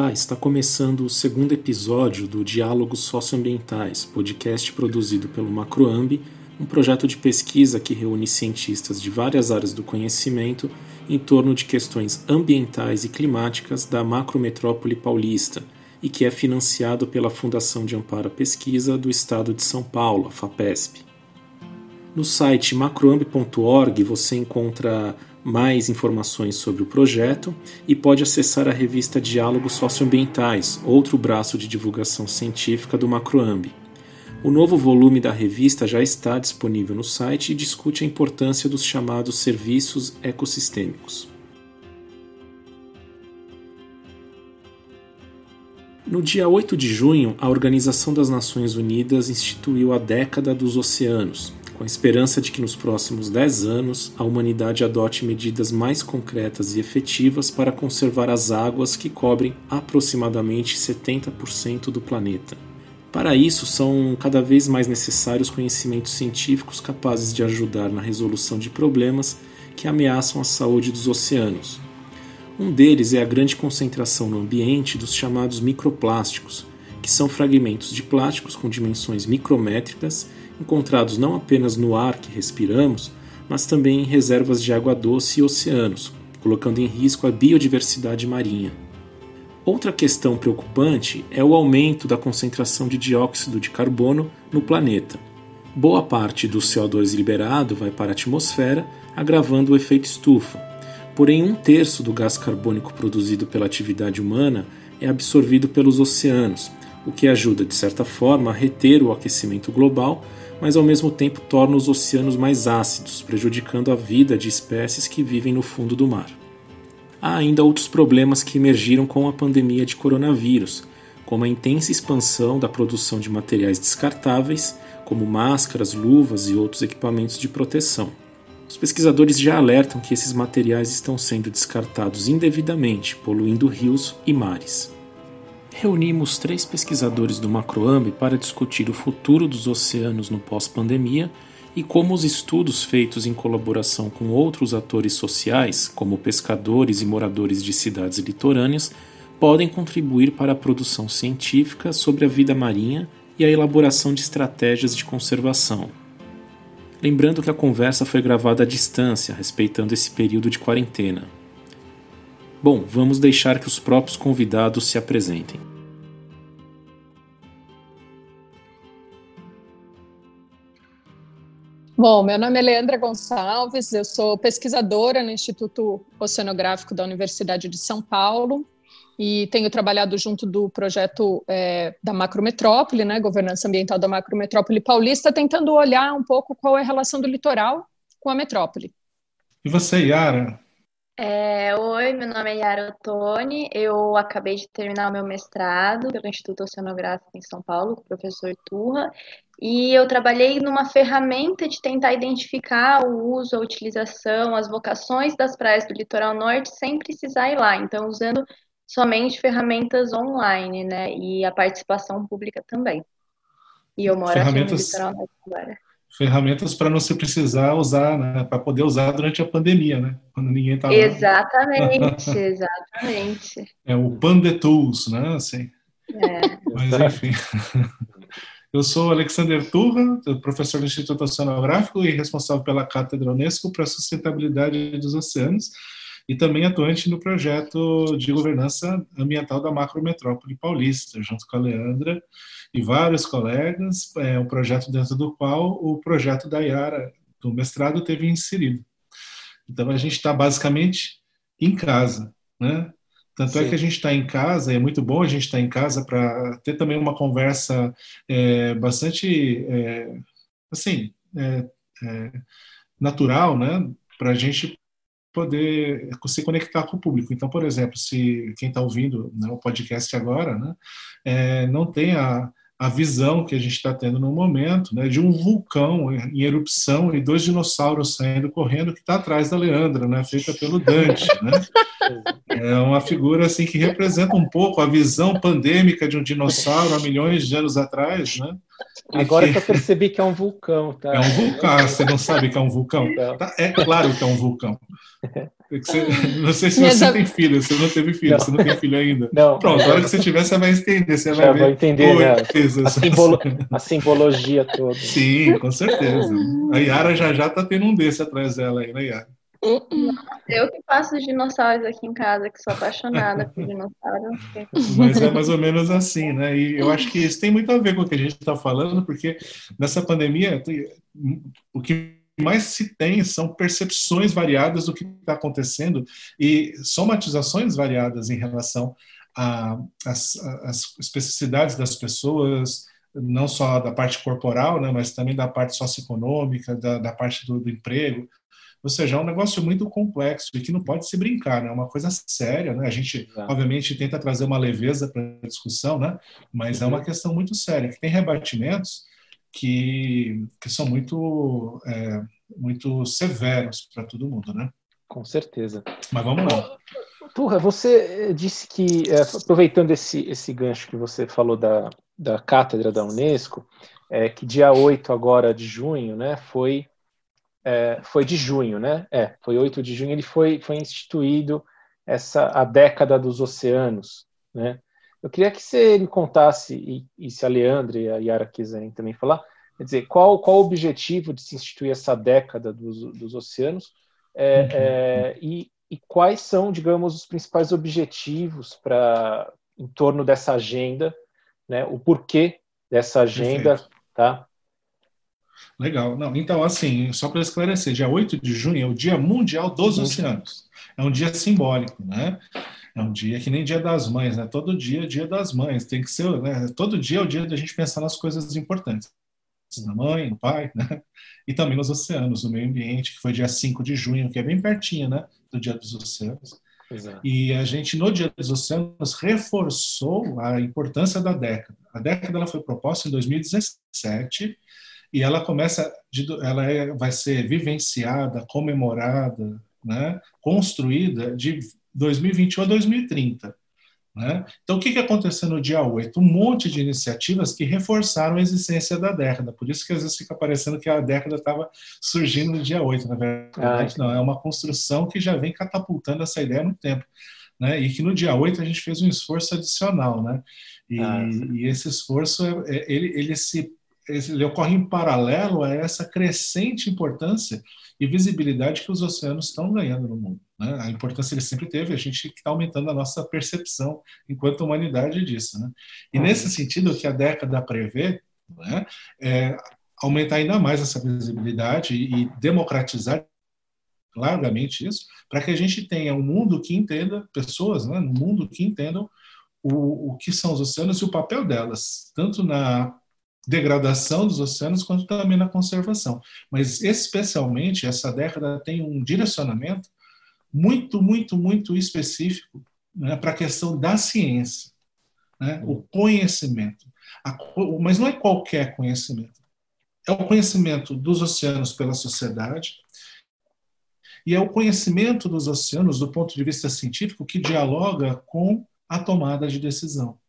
Olá, está começando o segundo episódio do Diálogos Socioambientais, podcast produzido pelo Macroambi, um projeto de pesquisa que reúne cientistas de várias áreas do conhecimento em torno de questões ambientais e climáticas da macrometrópole paulista e que é financiado pela Fundação de Amparo à Pesquisa do Estado de São Paulo, a FAPESP. No site macroambi.org você encontra mais informações sobre o projeto e pode acessar a revista Diálogos Socioambientais, outro braço de divulgação científica do Macroambi. O novo volume da revista já está disponível no site e discute a importância dos chamados serviços ecossistêmicos. No dia 8 de junho, a Organização das Nações Unidas instituiu a Década dos Oceanos, com a esperança de que nos próximos 10 anos a humanidade adote medidas mais concretas e efetivas para conservar as águas que cobrem aproximadamente 70% do planeta. Para isso, são cada vez mais necessários conhecimentos científicos capazes de ajudar na resolução de problemas que ameaçam a saúde dos oceanos. Um deles é a grande concentração no ambiente dos chamados microplásticos, que são fragmentos de plásticos com dimensões micrométricas encontrados não apenas no ar que respiramos, mas também em reservas de água doce e oceanos, colocando em risco a biodiversidade marinha. Outra questão preocupante é o aumento da concentração de dióxido de carbono no planeta. Boa parte do CO2 liberado vai para a atmosfera, agravando o efeito estufa. Porém, um terço do gás carbônico produzido pela atividade humana é absorvido pelos oceanos, o que ajuda, de certa forma, a reter o aquecimento global mas ao mesmo tempo torna os oceanos mais ácidos, prejudicando a vida de espécies que vivem no fundo do mar. Há ainda outros problemas que emergiram com a pandemia de coronavírus, como a intensa expansão da produção de materiais descartáveis, como máscaras, luvas e outros equipamentos de proteção. Os pesquisadores já alertam que esses materiais estão sendo descartados indevidamente, poluindo rios e mares reunimos três pesquisadores do Macroambi para discutir o futuro dos oceanos no pós-pandemia e como os estudos feitos em colaboração com outros atores sociais, como pescadores e moradores de cidades litorâneas, podem contribuir para a produção científica sobre a vida marinha e a elaboração de estratégias de conservação. Lembrando que a conversa foi gravada à distância, respeitando esse período de quarentena. Bom, vamos deixar que os próprios convidados se apresentem. Bom, meu nome é Leandra Gonçalves, eu sou pesquisadora no Instituto Oceanográfico da Universidade de São Paulo e tenho trabalhado junto do projeto é, da macrometrópole, né, governança ambiental da macrometrópole paulista, tentando olhar um pouco qual é a relação do litoral com a metrópole. E você, Yara? É, oi, meu nome é Yara Ottoni, eu acabei de terminar o meu mestrado pelo Instituto Oceanográfico em São Paulo, com o professor Turra, e eu trabalhei numa ferramenta de tentar identificar o uso, a utilização, as vocações das praias do litoral norte sem precisar ir lá. Então, usando somente ferramentas online, né? E a participação pública também. E eu moro ferramentas, aqui no litoral norte agora. Ferramentas para não se precisar usar, né? Para poder usar durante a pandemia, né? Quando ninguém está lá. Exatamente, exatamente. É o Pan de Tools, né? Assim. É. Mas enfim. Eu sou Alexander Turra, professor do Instituto Oceanográfico e responsável pela Cátedra Unesco para a Sustentabilidade dos Oceanos e também atuante no projeto de governança ambiental da macrometrópole paulista, junto com a Leandra e vários colegas, é um projeto dentro do qual o projeto da Yara, do mestrado, teve inserido. Então, a gente está basicamente em casa, né? Tanto Sim. é que a gente está em casa, e é muito bom a gente estar tá em casa para ter também uma conversa é, bastante, é, assim, é, é natural, né? Para a gente poder se conectar com o público. Então, por exemplo, se quem está ouvindo né, o podcast agora, né, é, não tem a, a visão que a gente está tendo no momento, né, de um vulcão em erupção e dois dinossauros saindo correndo que está atrás da Leandra, né, feita pelo Dante, né? É uma figura assim que representa um pouco a visão pandêmica de um dinossauro há milhões de anos atrás, né? Agora que eu percebi que é um vulcão, tá? É um vulcão, você não sabe que é um vulcão? Tá, é claro que é um vulcão. Você, não sei se você tem filho, você não teve filho, não. você não tem filho ainda. Não. Pronto, a hora que você tiver, você vai entender. Você Já vai ver. entender né? a, simbolo, a, simbologia toda. Sim, com certeza. A Yara já já tá tendo um desse atrás dela aí, né, Yara? Eu que faço os dinossauros aqui em casa, que sou apaixonada por dinossauros. Mas é mais ou menos assim, né? E eu acho que isso tem muito a ver com o que a gente está falando, porque nessa pandemia, o que mais se tem são percepções variadas do que está acontecendo e somatizações variadas em relação às especificidades das pessoas, não só da parte corporal, né, mas também da parte socioeconômica, da, da parte do, do emprego. Ou seja, é um negócio muito complexo e que não pode se brincar, né? É uma coisa séria, né? A gente, obviamente, tenta trazer uma leveza para a discussão, né? Mas é uma uhum. questão muito séria, que tem rebatimentos que, que são muito, é, muito severos para todo mundo, né? Com certeza. Mas vamos lá. Turra, você disse que, é, aproveitando esse, esse gancho que você falou da, da cátedra da Unesco, é, que dia 8 agora de junho, né, foi é, foi de junho, né? É, foi 8 de junho, ele foi, foi instituído essa a década dos oceanos, né? Eu queria que você me contasse, e, e se a Leandra e a Yara quiserem também falar, quer dizer, qual, qual o objetivo de se instituir essa década dos, dos oceanos é, uhum. é, e, e quais são, digamos, os principais objetivos para em torno dessa agenda, né? O porquê dessa agenda, Perfeito. tá? Legal. Não, então, assim, só para esclarecer, dia 8 de junho é o Dia Mundial dos. Oceanos. É um dia simbólico, né? É um dia que nem Dia das Mães, né? Todo dia é Dia das Mães. Tem que ser, né? Todo dia é o dia da gente pensar nas coisas importantes. Na mãe, no pai, né? E também nos oceanos, no meio ambiente, que foi dia 5 de junho, que é bem pertinho, né? Do Dia dos Oceanos. Exato. E a gente, no Dia dos Oceanos, reforçou a importância da década. A década ela foi proposta em 2017 e ela começa, de, ela é, vai ser vivenciada, comemorada, né, construída de 2021 a 2030. Né? Então, o que, que aconteceu no dia 8? Um monte de iniciativas que reforçaram a existência da década. Por isso que às vezes fica parecendo que a década estava surgindo no dia 8. Na verdade, ah, não. É uma construção que já vem catapultando essa ideia há muito tempo. Né? E que no dia 8 a gente fez um esforço adicional. Né? E, ah, e esse esforço, é, é, ele, ele se ele ocorre em paralelo a essa crescente importância e visibilidade que os oceanos estão ganhando no mundo. Né? A importância ele sempre teve, a gente está aumentando a nossa percepção enquanto humanidade disso. Né? E uhum. nesse sentido, o que a década prevê né, é aumentar ainda mais essa visibilidade e democratizar largamente isso, para que a gente tenha um mundo que entenda, pessoas né, no mundo que entendam o, o que são os oceanos e o papel delas, tanto na degradação dos oceanos quanto também na conservação. Mas especialmente essa década tem um direcionamento muito, muito, muito específico né, para a questão da ciência, né, o conhecimento. A, mas não é qualquer conhecimento. É o conhecimento dos oceanos pela sociedade e é o conhecimento dos oceanos do ponto de vista científico que dialoga com a tomada de decisão.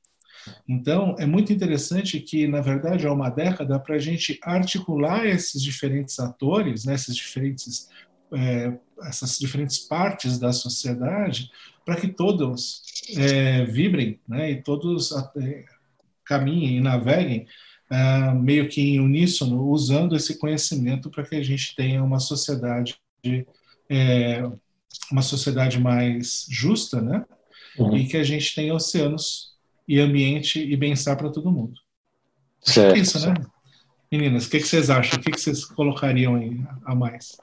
Então, é muito interessante que, na verdade, há uma década para a gente articular esses diferentes atores, né, esses diferentes, é, essas diferentes partes da sociedade, para que todos é, vibrem né, e todos é, caminhem e naveguem é, meio que em uníssono, usando esse conhecimento para que a gente tenha uma sociedade é, uma sociedade mais justa, né? Uhum. E que a gente tenha oceanos e ambiente e bem-estar para todo mundo. Certo, é isso, né? Meninas, o que, que, vocês acham? O que, que vocês colocariam aí a mais?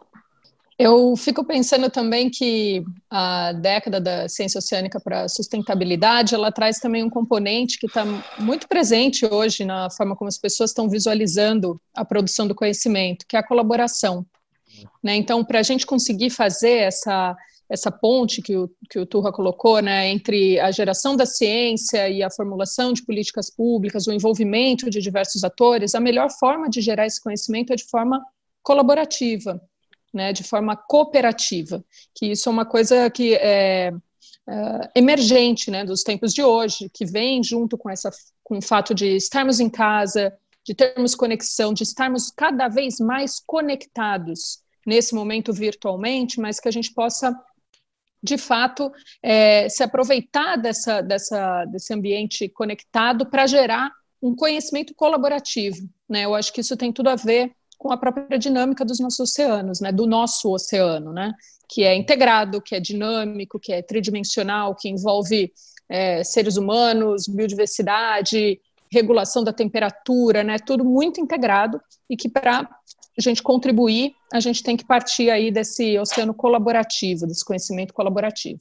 Eu fico pensando também que a década da ciência oceânica para a sustentabilidade, ela traz também um componente que está muito presente hoje na forma como as pessoas estão visualizando a produção do conhecimento, que é a colaboração. Né? Então, para a gente conseguir fazer essa essa ponte que o, que o Turra colocou, né, entre a geração da ciência e a formulação de políticas públicas, o envolvimento de diversos atores, a melhor forma de gerar esse conhecimento é de forma colaborativa, né, de forma cooperativa, que isso é uma coisa que é, é emergente, né, dos tempos de hoje, que vem junto com essa, com o fato de estarmos em casa, de termos conexão, de estarmos cada vez mais conectados nesse momento virtualmente, mas que a gente possa de fato, é, se aproveitar dessa, dessa, desse ambiente conectado para gerar um conhecimento colaborativo. Né? Eu acho que isso tem tudo a ver com a própria dinâmica dos nossos oceanos, né? do nosso oceano, né? que é integrado, que é dinâmico, que é tridimensional, que envolve é, seres humanos, biodiversidade, regulação da temperatura, né? tudo muito integrado e que para a gente contribuir, a gente tem que partir aí desse oceano colaborativo, desse conhecimento colaborativo.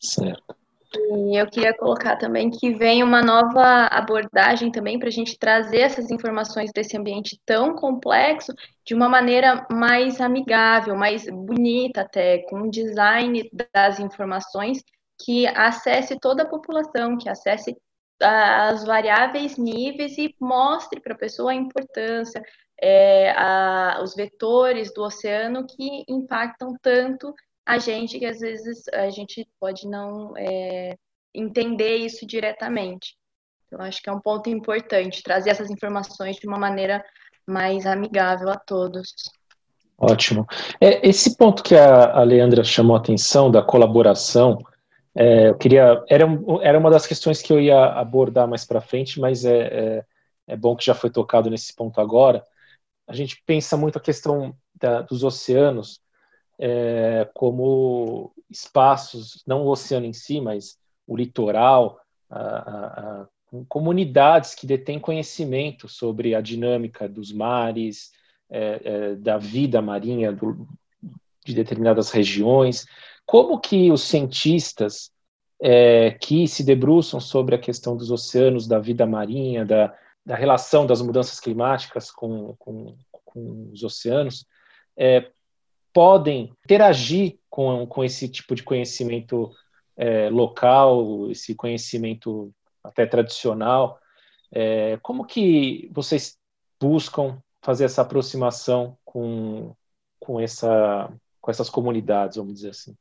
Certo. E eu queria colocar também que vem uma nova abordagem também para a gente trazer essas informações desse ambiente tão complexo de uma maneira mais amigável, mais bonita até, com um design das informações que acesse toda a população, que acesse as variáveis níveis e mostre para a pessoa a importância, é, a, os vetores do oceano que impactam tanto a gente que às vezes a gente pode não é, entender isso diretamente. Então, acho que é um ponto importante trazer essas informações de uma maneira mais amigável a todos. Ótimo. É, esse ponto que a, a Leandra chamou a atenção da colaboração, é, eu queria era, era uma das questões que eu ia abordar mais para frente, mas é, é, é, bom que já foi tocado nesse ponto agora. A gente pensa muito a questão da, dos oceanos é, como espaços, não o oceano em si, mas o litoral, a, a, a, comunidades que detêm conhecimento sobre a dinâmica dos mares, é, é, da vida marinha do, de determinadas regiões. Como que os cientistas é, que se debruçam sobre a questão dos oceanos, da vida marinha, da, da relação das mudanças climáticas com, com, com os oceanos, é, podem interagir com, com esse tipo de conhecimento é, local, esse conhecimento até tradicional. É, como que vocês buscam fazer essa aproximação com, com, essa, com essas comunidades, vamos dizer assim?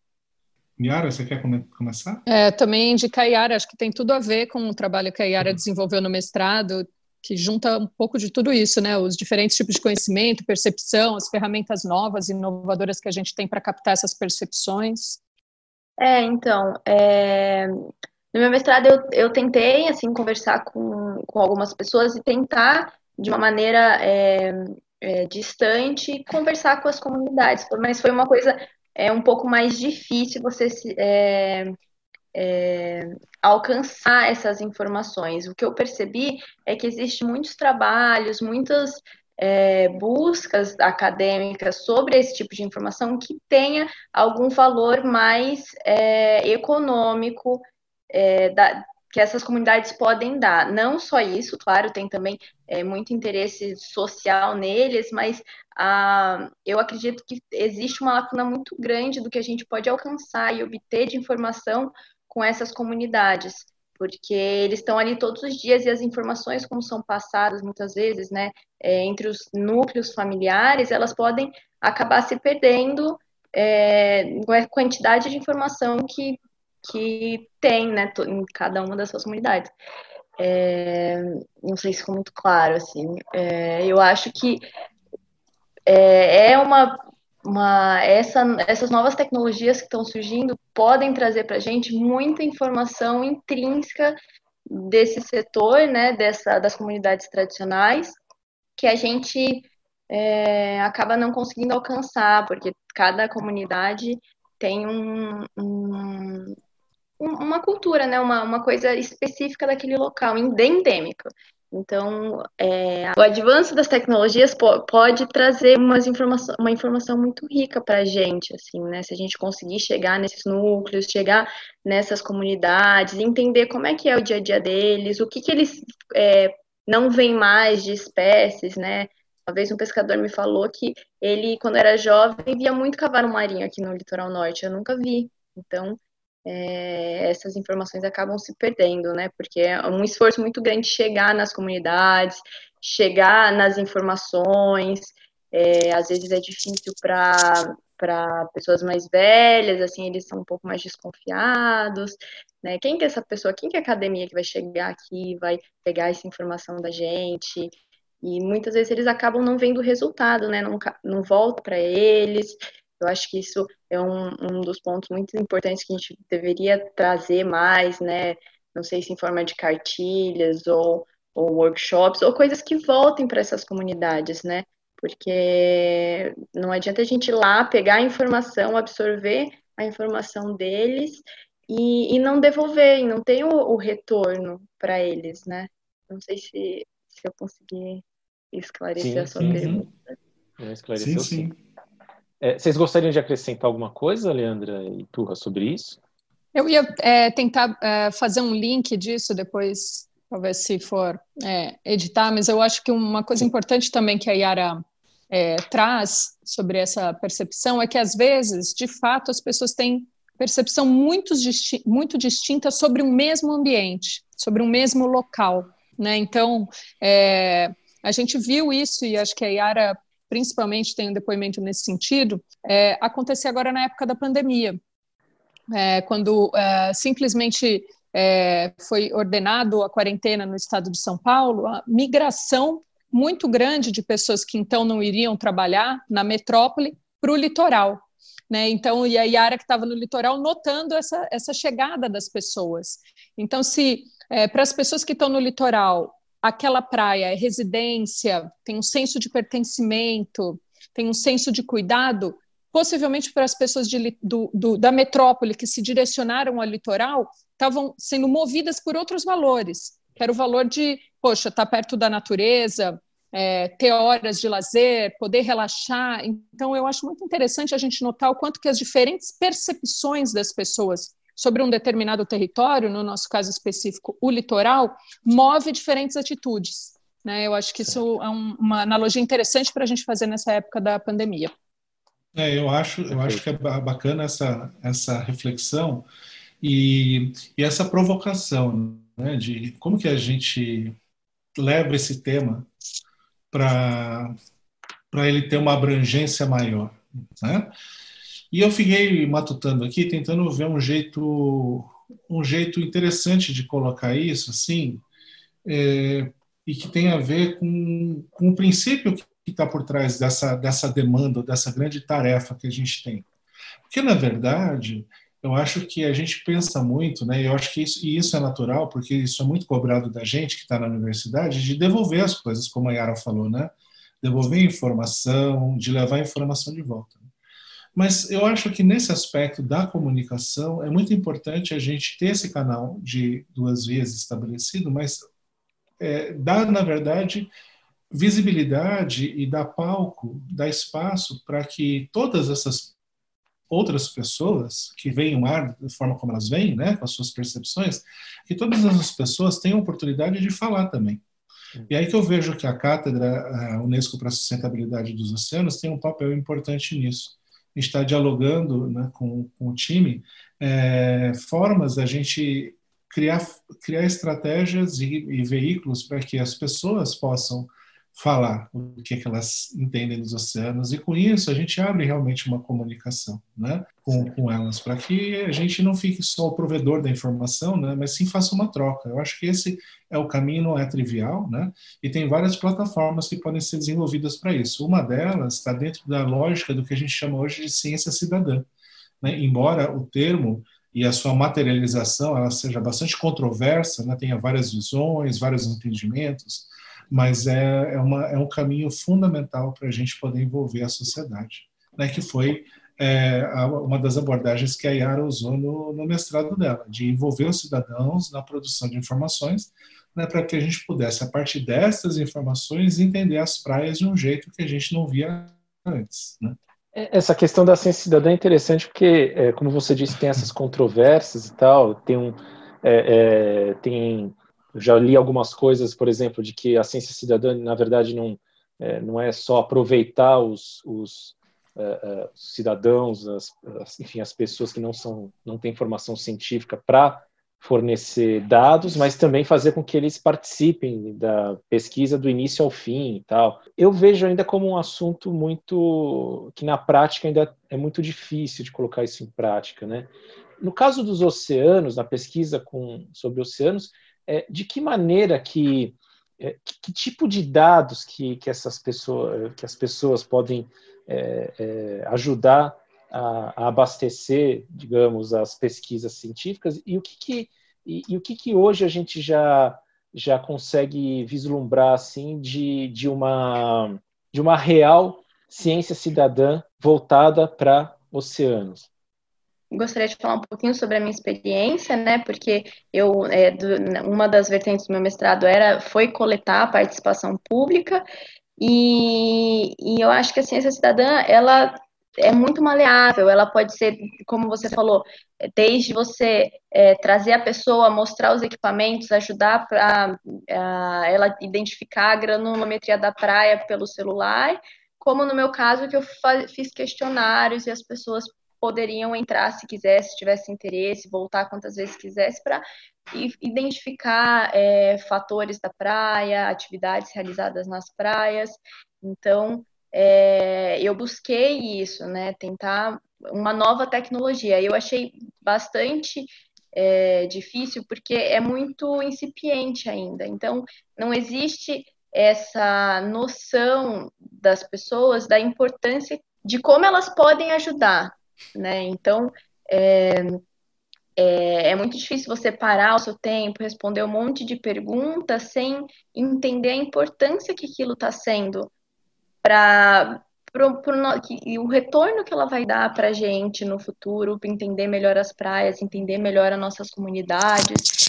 Yara, você quer come começar? É, também indicar a Yara, acho que tem tudo a ver com o trabalho que a Yara uhum. desenvolveu no mestrado, que junta um pouco de tudo isso, né? Os diferentes tipos de conhecimento, percepção, as ferramentas novas e inovadoras que a gente tem para captar essas percepções. É, então, é... no meu mestrado eu, eu tentei, assim, conversar com, com algumas pessoas e tentar, de uma maneira é, é, distante, conversar com as comunidades, mas foi uma coisa é um pouco mais difícil você se, é, é, alcançar essas informações. O que eu percebi é que existem muitos trabalhos, muitas é, buscas acadêmicas sobre esse tipo de informação que tenha algum valor mais é, econômico é, da, que essas comunidades podem dar. Não só isso, claro, tem também é, muito interesse social neles, mas eu acredito que existe uma lacuna muito grande do que a gente pode alcançar e obter de informação com essas comunidades, porque eles estão ali todos os dias e as informações, como são passadas muitas vezes, né, é, entre os núcleos familiares, elas podem acabar se perdendo é, com a quantidade de informação que, que tem, né, em cada uma das suas comunidades. É, não sei se ficou muito claro, assim. É, eu acho que é, é uma uma, essa, essas novas tecnologias que estão surgindo podem trazer para a gente muita informação intrínseca desse setor, né, dessa, das comunidades tradicionais, que a gente é, acaba não conseguindo alcançar, porque cada comunidade tem um, um, uma cultura, né, uma, uma coisa específica daquele local, endêmica. Então, é, o avanço das tecnologias po pode trazer umas informação, uma informação muito rica para a gente, assim, né? Se a gente conseguir chegar nesses núcleos, chegar nessas comunidades, entender como é que é o dia a dia deles, o que, que eles é, não veem mais de espécies, né? Uma vez um pescador me falou que ele, quando era jovem, via muito cavalo marinho aqui no litoral norte. Eu nunca vi. Então, é, essas informações acabam se perdendo, né? Porque é um esforço muito grande chegar nas comunidades, chegar nas informações. É, às vezes é difícil para para pessoas mais velhas, assim, eles são um pouco mais desconfiados, né? Quem que é essa pessoa? Quem que é a academia que vai chegar aqui, vai pegar essa informação da gente? E muitas vezes eles acabam não vendo o resultado, né? Não, não volta para eles. Eu acho que isso é um, um dos pontos muito importantes que a gente deveria trazer mais, né? Não sei se em forma de cartilhas ou, ou workshops, ou coisas que voltem para essas comunidades, né? Porque não adianta a gente ir lá pegar a informação, absorver a informação deles e, e não devolver, e não tem o, o retorno para eles, né? Não sei se, se eu consegui esclarecer sim, a sua sim, pergunta. Sim. Esclareceu sim. É, vocês gostariam de acrescentar alguma coisa, Leandra e Turra, sobre isso? Eu ia é, tentar é, fazer um link disso depois, talvez se for é, editar, mas eu acho que uma coisa importante também que a Yara é, traz sobre essa percepção é que, às vezes, de fato, as pessoas têm percepção muito, disti muito distinta sobre um mesmo ambiente, sobre um mesmo local. Né? Então, é, a gente viu isso, e acho que a Yara principalmente tem um depoimento nesse sentido, é, acontecer agora na época da pandemia, é, quando é, simplesmente é, foi ordenado a quarentena no estado de São Paulo, a migração muito grande de pessoas que então não iriam trabalhar na metrópole para o litoral. Né? Então, e a Yara que estava no litoral notando essa, essa chegada das pessoas. Então, se é, para as pessoas que estão no litoral aquela praia é residência, tem um senso de pertencimento, tem um senso de cuidado, possivelmente para as pessoas de, do, do, da metrópole que se direcionaram ao litoral, estavam sendo movidas por outros valores, era o valor de, poxa, estar tá perto da natureza, é, ter horas de lazer, poder relaxar. Então, eu acho muito interessante a gente notar o quanto que as diferentes percepções das pessoas sobre um determinado território, no nosso caso específico, o litoral, move diferentes atitudes. Né? Eu acho que isso é um, uma analogia interessante para a gente fazer nessa época da pandemia. É, eu acho, eu acho que é bacana essa, essa reflexão e, e essa provocação né, de como que a gente leva esse tema para ele ter uma abrangência maior. Né? E eu fiquei matutando aqui, tentando ver um jeito, um jeito interessante de colocar isso, assim, é, e que tem a ver com, com o princípio que está por trás dessa, dessa demanda, dessa grande tarefa que a gente tem. Porque, na verdade, eu acho que a gente pensa muito, né? Eu acho que isso, e isso é natural, porque isso é muito cobrado da gente que está na universidade, de devolver as coisas, como a Yara falou, né? Devolver informação, de levar a informação de volta. Mas eu acho que nesse aspecto da comunicação é muito importante a gente ter esse canal de duas vias estabelecido, mas é, dar, na verdade, visibilidade e dar palco, dar espaço para que todas essas outras pessoas que veem o mar da forma como elas veem, né, com as suas percepções, que todas essas pessoas tenham oportunidade de falar também. E aí que eu vejo que a cátedra a Unesco para a Sustentabilidade dos Oceanos tem um papel importante nisso está dialogando né, com, com, o time é, formas da gente criar, criar estratégias e, e veículos para que as pessoas possam falar o que, é que elas entendem dos oceanos e com isso a gente abre realmente uma comunicação né, com, com elas para que a gente não fique só o provedor da informação, né, mas sim faça uma troca. Eu acho que esse é o caminho, não é trivial, né, e tem várias plataformas que podem ser desenvolvidas para isso. Uma delas está dentro da lógica do que a gente chama hoje de ciência cidadã. Né, embora o termo e a sua materialização ela seja bastante controversa, né, tenha várias visões, vários entendimentos, mas é, é, uma, é um caminho fundamental para a gente poder envolver a sociedade, né, que foi é, uma das abordagens que a Yara usou no, no, mestrado dela, de envolver os cidadãos na produção de informações, né, para que a gente pudesse, a partir dessas informações, entender as praias de um jeito que a gente não via antes. Né? É, essa questão da ciência cidadã é interessante porque, é, como você disse, tem essas controvérsias e tal, tem um, é, é, tem eu já li algumas coisas, por exemplo, de que a ciência cidadã, na verdade, não é, não é só aproveitar os, os, uh, uh, cidadãos, as, as, enfim, as pessoas que não são não têm formação científica para fornecer dados, mas também fazer com que eles participem da pesquisa do início ao fim e tal. Eu vejo ainda como um assunto muito que na prática ainda é muito difícil de colocar isso em prática, né? No caso dos oceanos, na pesquisa com, sobre oceanos, é, de que maneira que, é, que, que, tipo de dados que, que essas pessoas que as pessoas podem é, é ajudar a, a abastecer, digamos, as pesquisas científicas e o que, que e, e, o que, que hoje a gente já já consegue vislumbrar assim de, de uma de uma real ciência cidadã voltada para oceanos? Gostaria de falar um pouquinho sobre a minha experiência, né? Porque eu é, do, uma das vertentes do meu mestrado era foi coletar a participação pública e, e eu acho que a ciência cidadã ela é muito maleável, ela pode ser, como você falou, desde você é, trazer a pessoa, mostrar os equipamentos, ajudar para ela identificar a granulometria da praia pelo celular, como no meu caso, que eu fiz questionários e as pessoas poderiam entrar se quisesse, se tivesse interesse, voltar quantas vezes quisesse, para identificar é, fatores da praia, atividades realizadas nas praias. Então, é, eu busquei isso, né? Tentar uma nova tecnologia. Eu achei bastante é, difícil porque é muito incipiente ainda. Então, não existe essa noção das pessoas da importância de como elas podem ajudar, né? Então, é, é, é, muito difícil você parar o seu tempo, responder um monte de perguntas sem entender a importância que aquilo está sendo para o retorno que ela vai dar para a gente no futuro, para entender melhor as praias, entender melhor as nossas comunidades.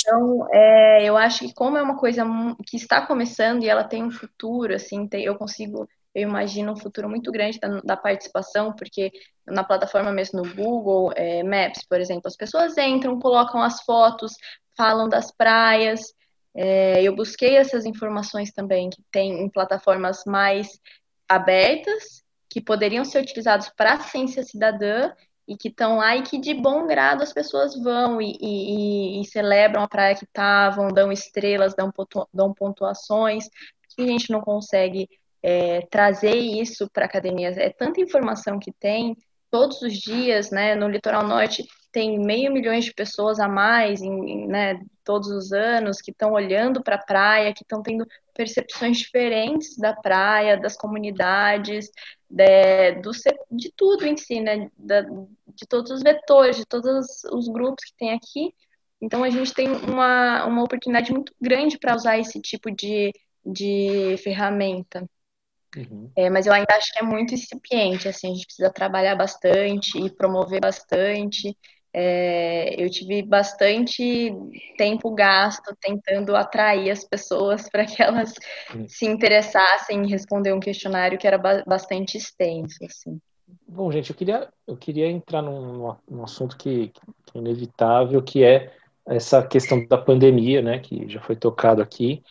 Então, é, eu acho que como é uma coisa que está começando e ela tem um futuro, assim, tem, eu consigo, eu imagino um futuro muito grande da, da participação, porque na plataforma mesmo no Google é, Maps, por exemplo, as pessoas entram, colocam as fotos, falam das praias, é, eu busquei essas informações também que tem em plataformas mais abertas, que poderiam ser utilizados para a ciência cidadã e que estão lá e que de bom grado as pessoas vão e, e, e celebram a praia que estavam, dão estrelas, dão, pontu, dão pontuações, que a gente não consegue é, trazer isso para a academia. É tanta informação que tem todos os dias, né? No litoral norte tem meio milhão de pessoas a mais, em, né, todos os anos, que estão olhando para a praia, que estão tendo percepções diferentes da praia, das comunidades, de, do, de tudo em si, né? Da, de todos os vetores, de todos os grupos que tem aqui. Então, a gente tem uma, uma oportunidade muito grande para usar esse tipo de, de ferramenta. Uhum. É, mas eu ainda acho que é muito incipiente, assim, a gente precisa trabalhar bastante e promover bastante. É, eu tive bastante tempo gasto tentando atrair as pessoas para que elas uhum. se interessassem em responder um questionário que era ba bastante extenso, assim. Bom, gente, eu queria, eu queria entrar num, num assunto que, que é inevitável, que é essa questão da pandemia, né, que já foi tocado aqui.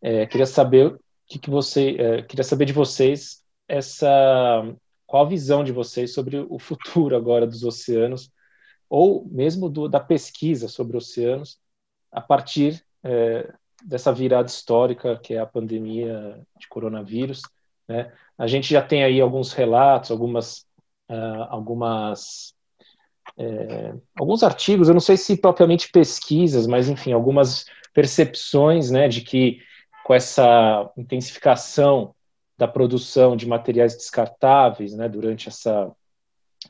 É, queria saber que, que você é, queria saber de vocês essa qual a visão de vocês sobre o futuro agora dos oceanos ou mesmo do, da pesquisa sobre oceanos a partir é, dessa virada histórica que é a pandemia de coronavírus. Né? A gente já tem aí alguns relatos, algumas uh, algumas é, alguns artigos, eu não sei se propriamente pesquisas, mas enfim, algumas percepções, né, de que com essa intensificação da produção de materiais descartáveis, né, durante essa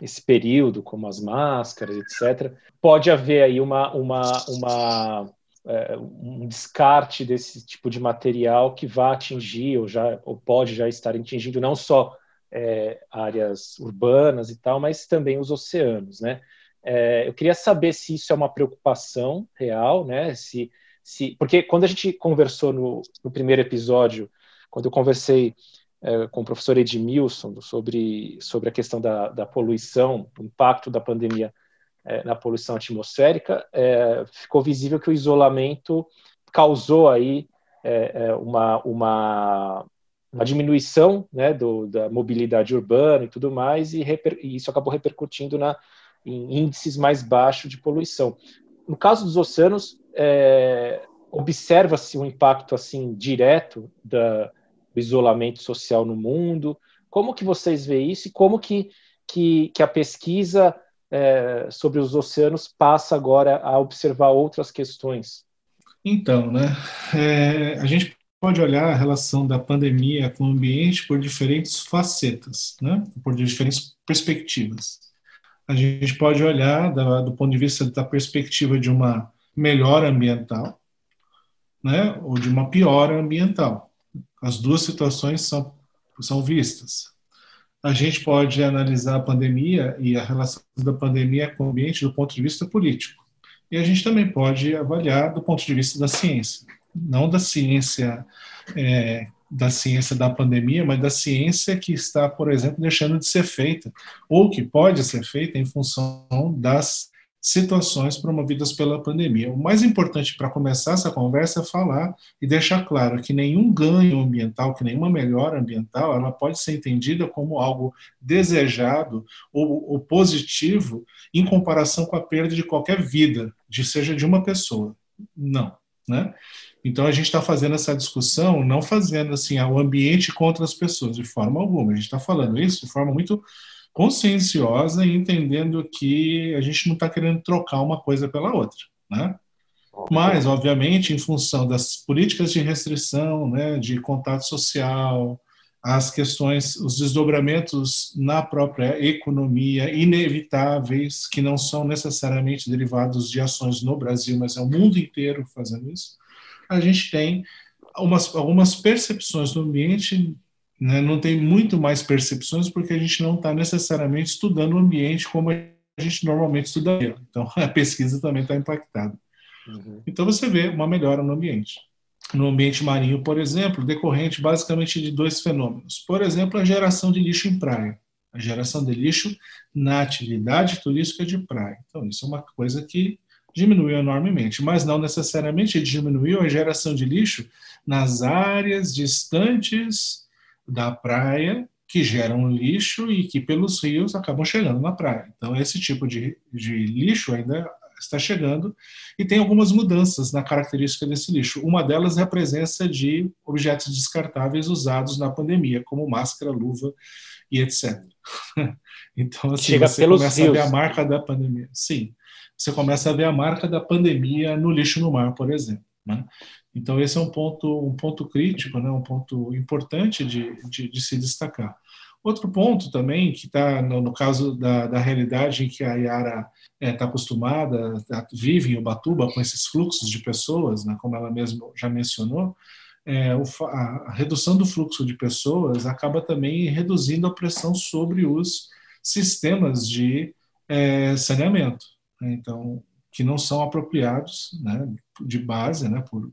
esse período, como as máscaras, etc., pode haver aí uma, uma, uma é, um descarte desse tipo de material que vai atingir ou já ou pode já estar atingindo não só é, áreas urbanas e tal, mas também os oceanos, né? É, eu queria saber se isso é uma preocupação real, né? Se se, porque quando a gente conversou no, no primeiro episódio, quando eu conversei é, com o professor Edmilson sobre, sobre a questão da, da poluição, o impacto da pandemia é, na poluição atmosférica, é, ficou visível que o isolamento causou aí uma, uma, uma diminuição né, do, da mobilidade urbana e tudo mais, e, reper, e isso acabou repercutindo na, em índices mais baixos de poluição. No caso dos oceanos, é, observa-se um impacto assim direto da, do isolamento social no mundo. Como que vocês veem isso e como que, que, que a pesquisa é, sobre os oceanos passa agora a observar outras questões? Então, né, é, a gente pode olhar a relação da pandemia com o ambiente por diferentes facetas, né? por diferentes perspectivas. A gente pode olhar da, do ponto de vista da perspectiva de uma melhora ambiental, né? ou de uma piora ambiental. As duas situações são, são vistas. A gente pode analisar a pandemia e a relação da pandemia com o ambiente do ponto de vista político. E a gente também pode avaliar do ponto de vista da ciência não da ciência é, da ciência da pandemia, mas da ciência que está, por exemplo, deixando de ser feita, ou que pode ser feita em função das situações promovidas pela pandemia. O mais importante para começar essa conversa é falar e deixar claro que nenhum ganho ambiental, que nenhuma melhora ambiental, ela pode ser entendida como algo desejado ou, ou positivo em comparação com a perda de qualquer vida, de seja de uma pessoa. Não, né? Então a gente está fazendo essa discussão, não fazendo assim o ambiente contra as pessoas, de forma alguma. A gente está falando isso de forma muito conscienciosa e entendendo que a gente não está querendo trocar uma coisa pela outra, né? Mas, obviamente, em função das políticas de restrição, né, de contato social, as questões, os desdobramentos na própria economia inevitáveis, que não são necessariamente derivados de ações no Brasil, mas é o mundo inteiro fazendo isso, a gente tem umas, algumas percepções do ambiente, né? não tem muito mais percepções porque a gente não está necessariamente estudando o ambiente como a gente normalmente estudaria. Então, a pesquisa também está impactada. Uhum. Então, você vê uma melhora no ambiente. No ambiente marinho, por exemplo, decorrente basicamente de dois fenômenos. Por exemplo, a geração de lixo em praia. A geração de lixo na atividade turística de praia. Então, isso é uma coisa que diminuiu enormemente, mas não necessariamente diminuiu a geração de lixo nas áreas distantes da praia que geram lixo e que pelos rios acabam chegando na praia. Então, esse tipo de, de lixo ainda está chegando e tem algumas mudanças na característica desse lixo. Uma delas é a presença de objetos descartáveis usados na pandemia, como máscara, luva e etc. Então, assim, Chega você começa rios. a ver a marca da pandemia. Sim você começa a ver a marca da pandemia no lixo no mar, por exemplo. Né? Então esse é um ponto, um ponto crítico, né? um ponto importante de, de, de se destacar. Outro ponto também, que está no, no, caso da, da realidade em que a Yara está é, tá acostumada, tá, vive em Ubatuba com esses fluxos de pessoas, né, como ela mesma já mencionou, é, o, a, redução do fluxo de pessoas acaba também reduzindo a pressão sobre os sistemas de é, saneamento né, então que não são apropriados, né, de base, né, por,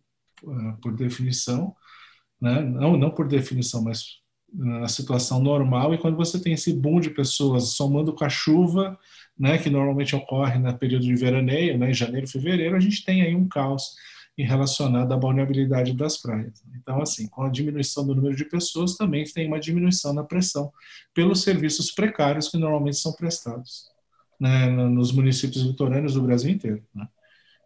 por definição, né, não, não por definição, mas na situação normal, e quando você tem esse boom de pessoas somando com a chuva, né, que normalmente ocorre no período de veraneio, né, em janeiro fevereiro, a gente tem aí um caos relacionado à vulnerabilidade das praias. Então, assim, com a diminuição do número de pessoas, também tem uma diminuição na pressão pelos serviços precários que normalmente são prestados né, nos municípios litorâneos do Brasil inteiro. Né?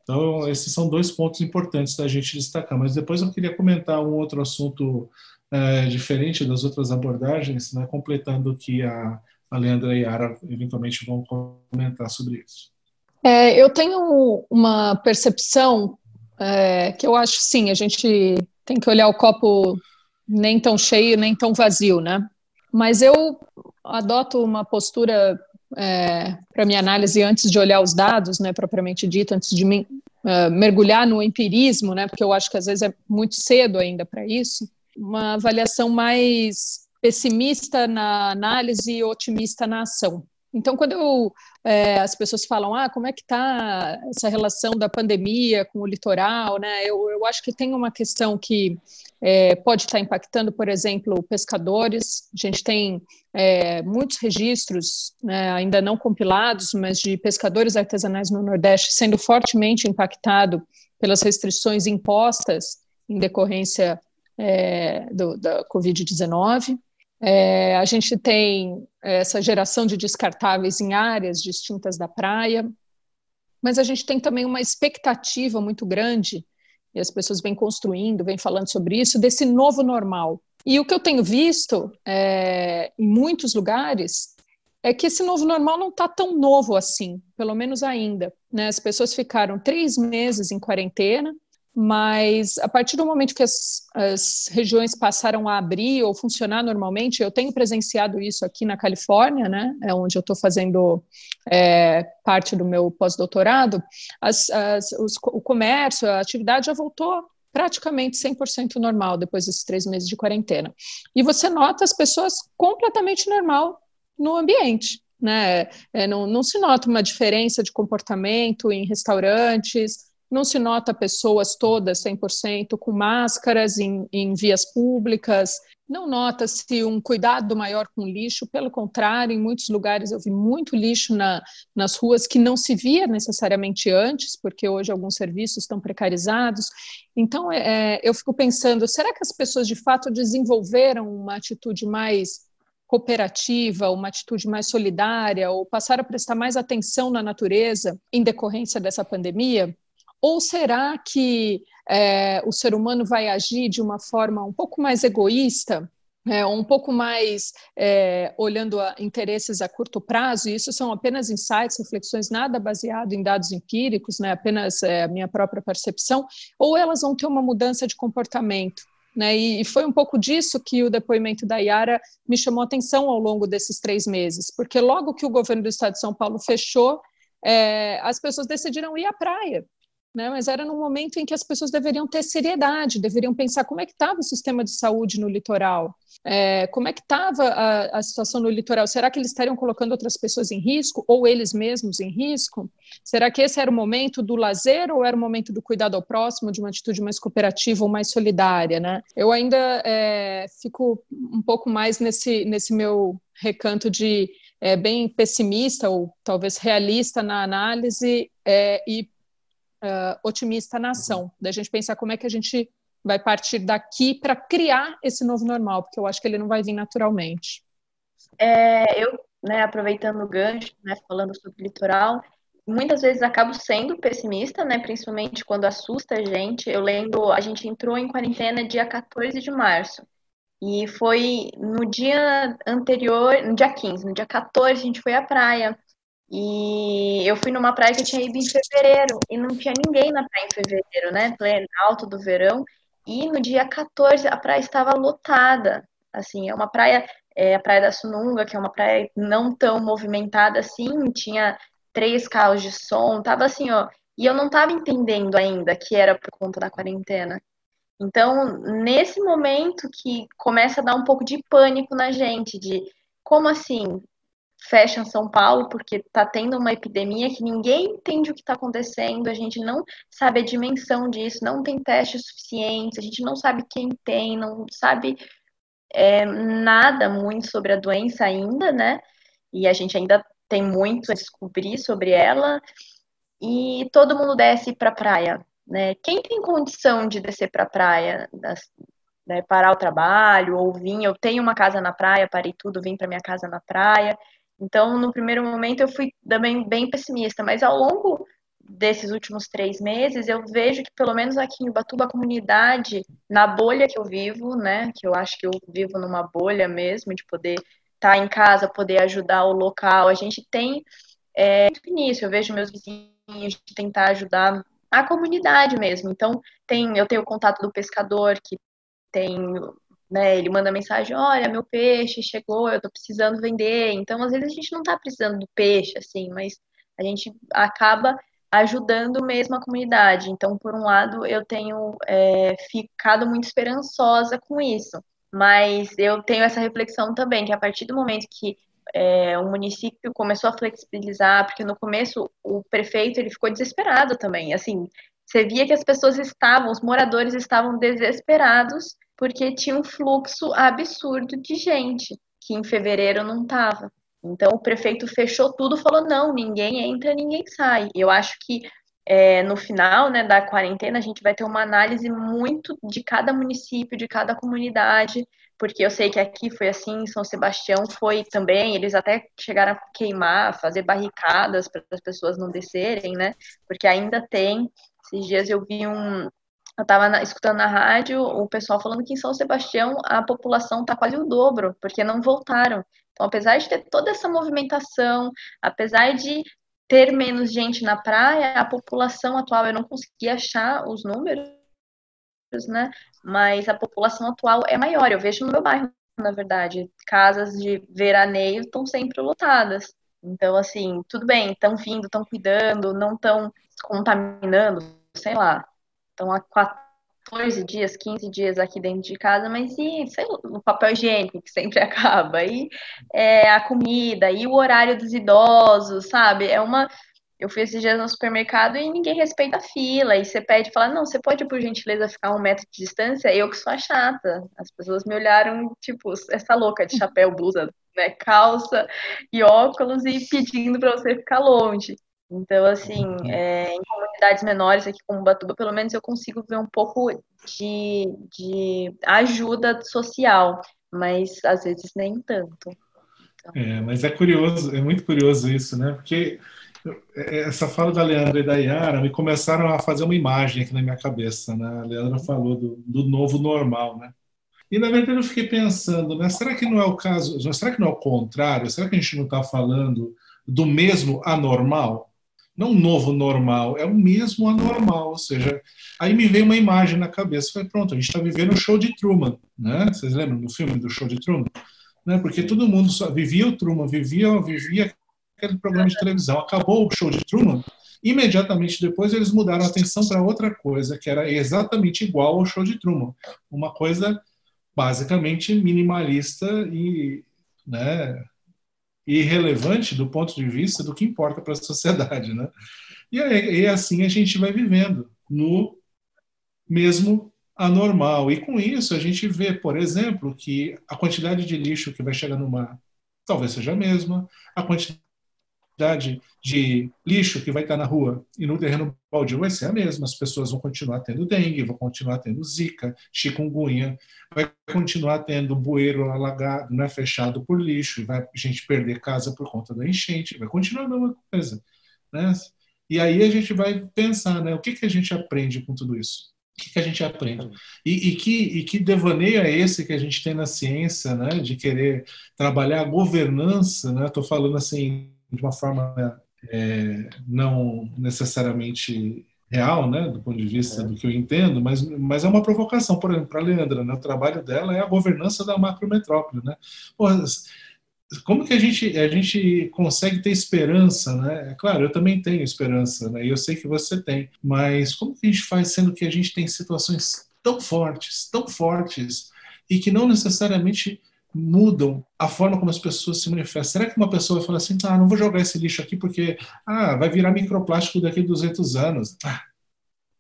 Então, esses são dois pontos importantes da gente destacar. Mas depois eu queria comentar um outro assunto é, diferente das outras abordagens, né, completando o que a, a Leandra e a Ara eventualmente vão comentar sobre isso. É, eu tenho uma percepção é, que eu acho, sim, a gente tem que olhar o copo nem tão cheio, nem tão vazio, né? Mas eu adoto uma postura é, para minha análise antes de olhar os dados, né, propriamente dito, antes de me, uh, mergulhar no empirismo, né, porque eu acho que às vezes é muito cedo ainda para isso, uma avaliação mais pessimista na análise e otimista na ação. Então, quando eu, é, as pessoas falam, ah, como é que está essa relação da pandemia com o litoral, né? Eu, eu acho que tem uma questão que é, pode estar impactando, por exemplo, pescadores. A gente tem é, muitos registros, né, ainda não compilados, mas de pescadores artesanais no Nordeste sendo fortemente impactado pelas restrições impostas em decorrência é, do, da Covid-19. É, a gente tem essa geração de descartáveis em áreas distintas da praia, mas a gente tem também uma expectativa muito grande, e as pessoas vêm construindo, vêm falando sobre isso, desse novo normal. E o que eu tenho visto é, em muitos lugares é que esse novo normal não está tão novo assim, pelo menos ainda. Né? As pessoas ficaram três meses em quarentena, mas a partir do momento que as, as, regiões passaram a abrir ou funcionar normalmente, eu tenho presenciado isso aqui na Califórnia, né, é onde eu estou fazendo é, parte do meu pós-doutorado, o comércio, a atividade já voltou praticamente 100% normal depois desses três meses de quarentena. E você nota as pessoas completamente normal no ambiente. Né? É, não, não se nota uma diferença de comportamento em restaurantes, não se nota pessoas todas 100% com máscaras em, em vias públicas, não nota-se um cuidado maior com lixo, pelo contrário, em muitos lugares eu vi muito lixo na, nas ruas que não se via necessariamente antes, porque hoje alguns serviços estão precarizados. Então, é, é eu fico pensando, será que as pessoas de fato desenvolveram uma atitude mais cooperativa, uma atitude mais solidária, ou passaram a prestar mais atenção na natureza em decorrência dessa pandemia? Ou será que é, o ser humano vai agir de uma forma um pouco mais egoísta, é, um pouco mais é, olhando a interesses a curto prazo, e isso são apenas insights, reflexões, nada baseado em dados empíricos, né, apenas é, a minha própria percepção, ou elas vão ter uma mudança de comportamento. Né, e, e foi um pouco disso que o depoimento da Yara me chamou atenção ao longo desses três meses, porque logo que o governo do estado de São Paulo fechou, é, as pessoas decidiram ir à praia né? mas era num momento em que as pessoas deveriam ter seriedade, deveriam pensar como é que estava o sistema de saúde no litoral, é, como é que estava a, a, situação no litoral, será que eles estariam colocando outras pessoas em risco, ou eles mesmos em risco? Será que esse era o momento do lazer, ou era o momento do cuidado ao próximo, de uma atitude mais cooperativa ou mais solidária? Né? Eu ainda é, fico um pouco mais nesse, nesse meu recanto de é, bem pessimista ou talvez realista na análise é, e uh, otimista na ação, da gente pensar como é que a gente vai partir daqui para criar esse novo normal, porque eu acho que ele não vai vir naturalmente. É, eu, né, aproveitando o gancho, né, falando sobre litoral, muitas vezes acabo sendo pessimista, né, principalmente quando assusta a gente. Eu lembro, a gente entrou em quarentena dia 14 de março. E foi no dia anterior, no dia 15, no dia 14, a gente foi à praia. E eu fui numa praia que tinha ido em fevereiro e não tinha ninguém na praia em fevereiro, né? Pleno, alto do verão. E no dia 14 a praia estava lotada. Assim, é uma praia, é a Praia da Sununga, que é uma praia não tão movimentada assim, tinha três carros de som, tava assim, ó. E eu não estava entendendo ainda que era por conta da quarentena. Então, nesse momento que começa a dar um pouco de pânico na gente, de como assim? Fecham São Paulo porque está tendo uma epidemia que ninguém entende o que está acontecendo, a gente não sabe a dimensão disso, não tem testes suficientes, a gente não sabe quem tem, não sabe é, nada muito sobre a doença ainda, né? E a gente ainda tem muito a descobrir sobre ela. E todo mundo desce para a praia, né? Quem tem condição de descer para a praia, né, parar o trabalho ou vir, eu tenho uma casa na praia, parei tudo, vim para minha casa na praia. Então, no primeiro momento, eu fui também bem pessimista, mas ao longo desses últimos três meses, eu vejo que, pelo menos aqui em Ubatuba, a comunidade, na bolha que eu vivo, né, que eu acho que eu vivo numa bolha mesmo, de poder estar em casa, poder ajudar o local, a gente tem, é, início, eu vejo meus vizinhos de tentar ajudar a comunidade mesmo. Então, tem, eu tenho o contato do pescador que tem né? Ele manda mensagem, olha, meu peixe chegou, eu tô precisando vender. Então, às vezes a gente não tá precisando do peixe, assim, mas a gente acaba ajudando mesmo a comunidade. Então, por um lado, eu tenho é, ficado muito esperançosa com isso. Mas eu tenho essa reflexão também, que a partir do momento que é, o município começou a flexibilizar, porque no começo o prefeito ele ficou desesperado também. Assim, você via que as pessoas estavam, os moradores estavam desesperados porque tinha um fluxo absurdo de gente que em fevereiro não estava. Então o prefeito fechou tudo, falou não, ninguém entra, ninguém sai. Eu acho que é, no final né, da quarentena a gente vai ter uma análise muito de cada município, de cada comunidade, porque eu sei que aqui foi assim, em São Sebastião foi também, eles até chegaram a queimar, fazer barricadas para as pessoas não descerem, né? Porque ainda tem. Esses dias eu vi um, eu estava escutando na rádio o pessoal falando que em São Sebastião a população está quase o dobro, porque não voltaram. Então, apesar de ter toda essa movimentação, apesar de ter menos gente na praia, a população atual, eu não consegui achar os números, né? Mas a população atual é maior. Eu vejo no meu bairro, na verdade, casas de veraneio estão sempre lotadas. Então, assim, tudo bem, estão vindo, estão cuidando, não estão contaminando, sei lá. Estão há 14 dias, 15 dias aqui dentro de casa, mas e sei o papel higiênico que sempre acaba, e é, a comida, e o horário dos idosos, sabe? É uma eu fui esses dias no supermercado e ninguém respeita a fila. E você pede fala, não, você pode, por gentileza, ficar um metro de distância? Eu que sou a chata. As pessoas me olharam, tipo, essa louca de chapéu, blusa, né, calça e óculos e pedindo para você ficar longe. Então, assim, é, em comunidades menores aqui como Batuba, pelo menos eu consigo ver um pouco de, de ajuda social, mas às vezes nem tanto. Então... É, mas é curioso, é muito curioso isso, né? Porque essa fala da Leandra e da Yara me começaram a fazer uma imagem aqui na minha cabeça, né? A Leandra falou do, do novo normal, né? E na verdade eu fiquei pensando, né? Será que não é o caso? Será que não é o contrário? Será que a gente não está falando do mesmo anormal? Não um novo normal, é o mesmo anormal. Ou seja, aí me veio uma imagem na cabeça. Falei, pronto, a gente está vivendo o show de Truman, né? Vocês lembram do filme do show de Truman? Né? Porque todo mundo só vivia o Truman, vivia, vivia aquele programa de televisão. Acabou o show de Truman, imediatamente depois eles mudaram a atenção para outra coisa, que era exatamente igual ao show de Truman. Uma coisa basicamente minimalista e né, irrelevante do ponto de vista do que importa para a sociedade. Né? E, é, e assim a gente vai vivendo no mesmo anormal. E com isso a gente vê, por exemplo, que a quantidade de lixo que vai chegar no mar talvez seja a mesma, a quantidade quantidade de lixo que vai estar na rua e no terreno baldio vai ser a mesma. As pessoas vão continuar tendo dengue, vão continuar tendo zika, chikungunya, vai continuar tendo bueiro alagado, né, fechado por lixo, vai a gente perder casa por conta da enchente, vai continuar a mesma coisa. Né? E aí a gente vai pensar, né, o que, que a gente aprende com tudo isso? O que, que a gente aprende? E, e, que, e que devaneio é esse que a gente tem na ciência, né, de querer trabalhar a governança, né? Estou falando assim de uma forma é, não necessariamente real, né, do ponto de vista é. do que eu entendo, mas, mas é uma provocação, por exemplo, para a Leandra, né, o trabalho dela é a governança da macrometrópole, né, Porra, como que a gente, a gente consegue ter esperança, né? É claro, eu também tenho esperança, né? E eu sei que você tem, mas como que a gente faz sendo que a gente tem situações tão fortes, tão fortes e que não necessariamente mudam a forma como as pessoas se manifestam. Será que uma pessoa fala assim, ah, não vou jogar esse lixo aqui porque ah, vai virar microplástico daqui a 200 anos? Ah,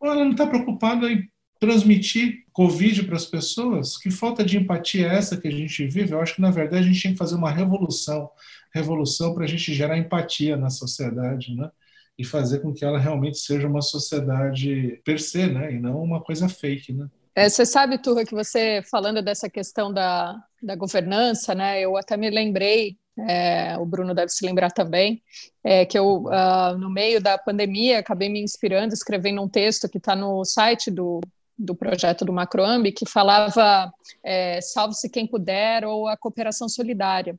ela não está preocupada em transmitir Covid para as pessoas? Que falta de empatia é essa que a gente vive? Eu acho que, na verdade, a gente tem que fazer uma revolução, revolução para a gente gerar empatia na sociedade, né? E fazer com que ela realmente seja uma sociedade per se, né? E não uma coisa fake, né? É, você sabe, Turra, que você falando dessa questão da, da governança, né? Eu até me lembrei, é, o Bruno deve se lembrar também, é, que eu, uh, no meio da pandemia, acabei me inspirando, escrevendo um texto que está no site do, do projeto do Macroambi, que falava é, salve-se quem puder ou a cooperação solidária.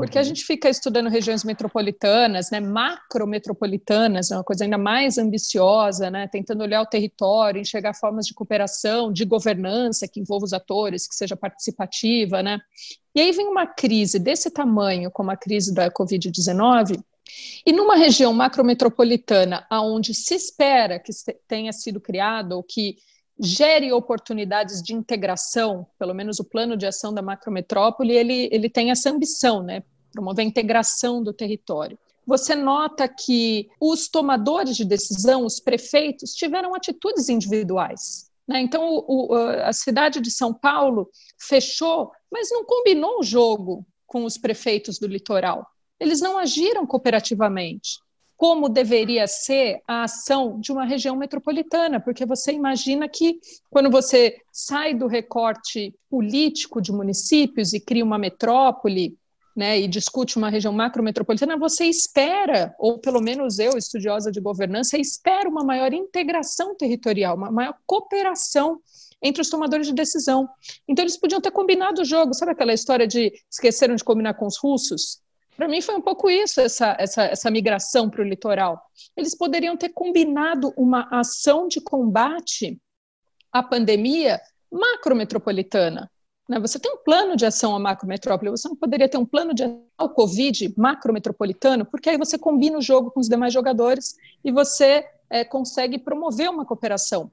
Porque a gente fica estudando regiões metropolitanas, né, macrometropolitanas, é uma coisa ainda mais ambiciosa, né, tentando olhar o território, enxergar formas de cooperação, de governança que envolva os atores, que seja participativa, né. E aí vem uma crise desse tamanho, como a crise da Covid-19, e numa região macrometropolitana, aonde se espera que tenha sido criado ou que gere oportunidades de integração, pelo menos o plano de ação da macrometrópole, ele, ele tem essa ambição, né, promover a integração do território. Você nota que os tomadores de decisão, os prefeitos, tiveram atitudes individuais. Né? Então, o, a cidade de São Paulo fechou, mas não combinou o jogo com os prefeitos do litoral. Eles não agiram cooperativamente como deveria ser a ação de uma região metropolitana, porque você imagina que quando você sai do recorte político de municípios e cria uma metrópole, né, e discute uma região macrometropolitana, você espera, ou pelo menos eu, estudiosa de governança, espero uma maior integração territorial, uma maior cooperação entre os tomadores de decisão. Então eles podiam ter combinado o jogo, sabe aquela história de esqueceram de combinar com os russos? Para mim foi um pouco isso, essa, essa, essa migração para o litoral. Eles poderiam ter combinado uma ação de combate a pandemia macrometropolitana. Né? Você tem um plano de ação à macrometrópole, você não poderia ter um plano de ação ao Covid macrometropolitano, porque aí você combina o jogo com os demais jogadores e você é, consegue promover uma cooperação.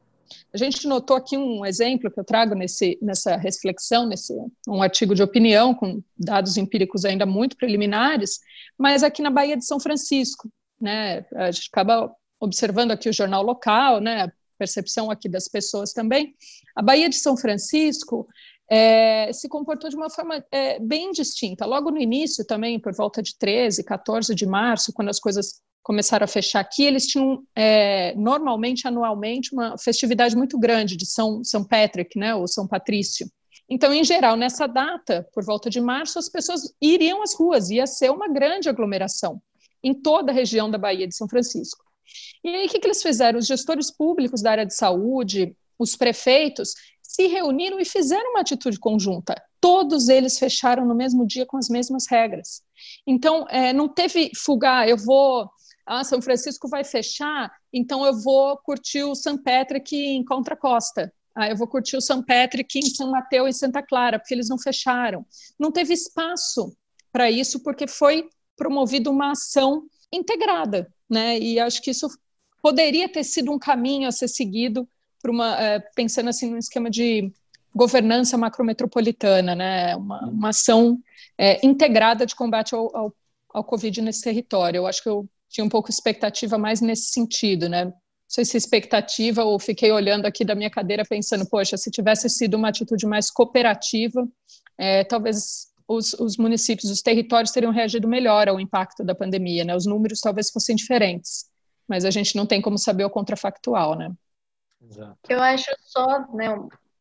A gente notou aqui um exemplo que eu trago nesse, nessa reflexão, nesse um artigo de opinião com dados empíricos ainda muito preliminares, mas aqui na Baía de São Francisco, né, a gente acaba observando aqui o jornal local, né, percepção aqui das pessoas também, a Baía de São Francisco é, se comportou de uma forma é, bem distinta. Logo no início, também, por volta de 13, 14 de março, quando as coisas começaram a fechar aqui, eles tinham é, normalmente, anualmente, uma festividade muito grande de São, São Patrick, né, ou São Patrício. Então, em geral, nessa data, por volta de março, as pessoas iriam às ruas, ia ser uma grande aglomeração em toda a região da Bahia de São Francisco. E aí, o que, que eles fizeram? Os gestores públicos da área de saúde, os prefeitos, se reuniram e fizeram uma atitude conjunta. Todos eles fecharam no mesmo dia com as mesmas regras. Então, é, não teve fugar, ah, eu vou. Ah, São Francisco vai fechar, então eu vou curtir o St. Patrick em Contra Costa. Ah, eu vou curtir o St. Patrick em São Mateus e Santa Clara, porque eles não fecharam. Não teve espaço para isso, porque foi promovida uma ação integrada, né? E acho que isso poderia ter sido um caminho a ser seguido para uma é, pensando assim num esquema de governança macrometropolitana, né? Uma, uma ação é, integrada de combate ao, ao, ao Covid nesse território. Eu acho que eu tinha um pouco expectativa mais nesse sentido, né? Não sei se expectativa ou fiquei olhando aqui da minha cadeira pensando, poxa, se tivesse sido uma atitude mais cooperativa, é, talvez os, os, municípios, os territórios teriam reagido melhor ao impacto da pandemia, né? Os números talvez fossem diferentes, mas a gente não tem como saber o contrafactual, né? Exato. Eu acho só, né,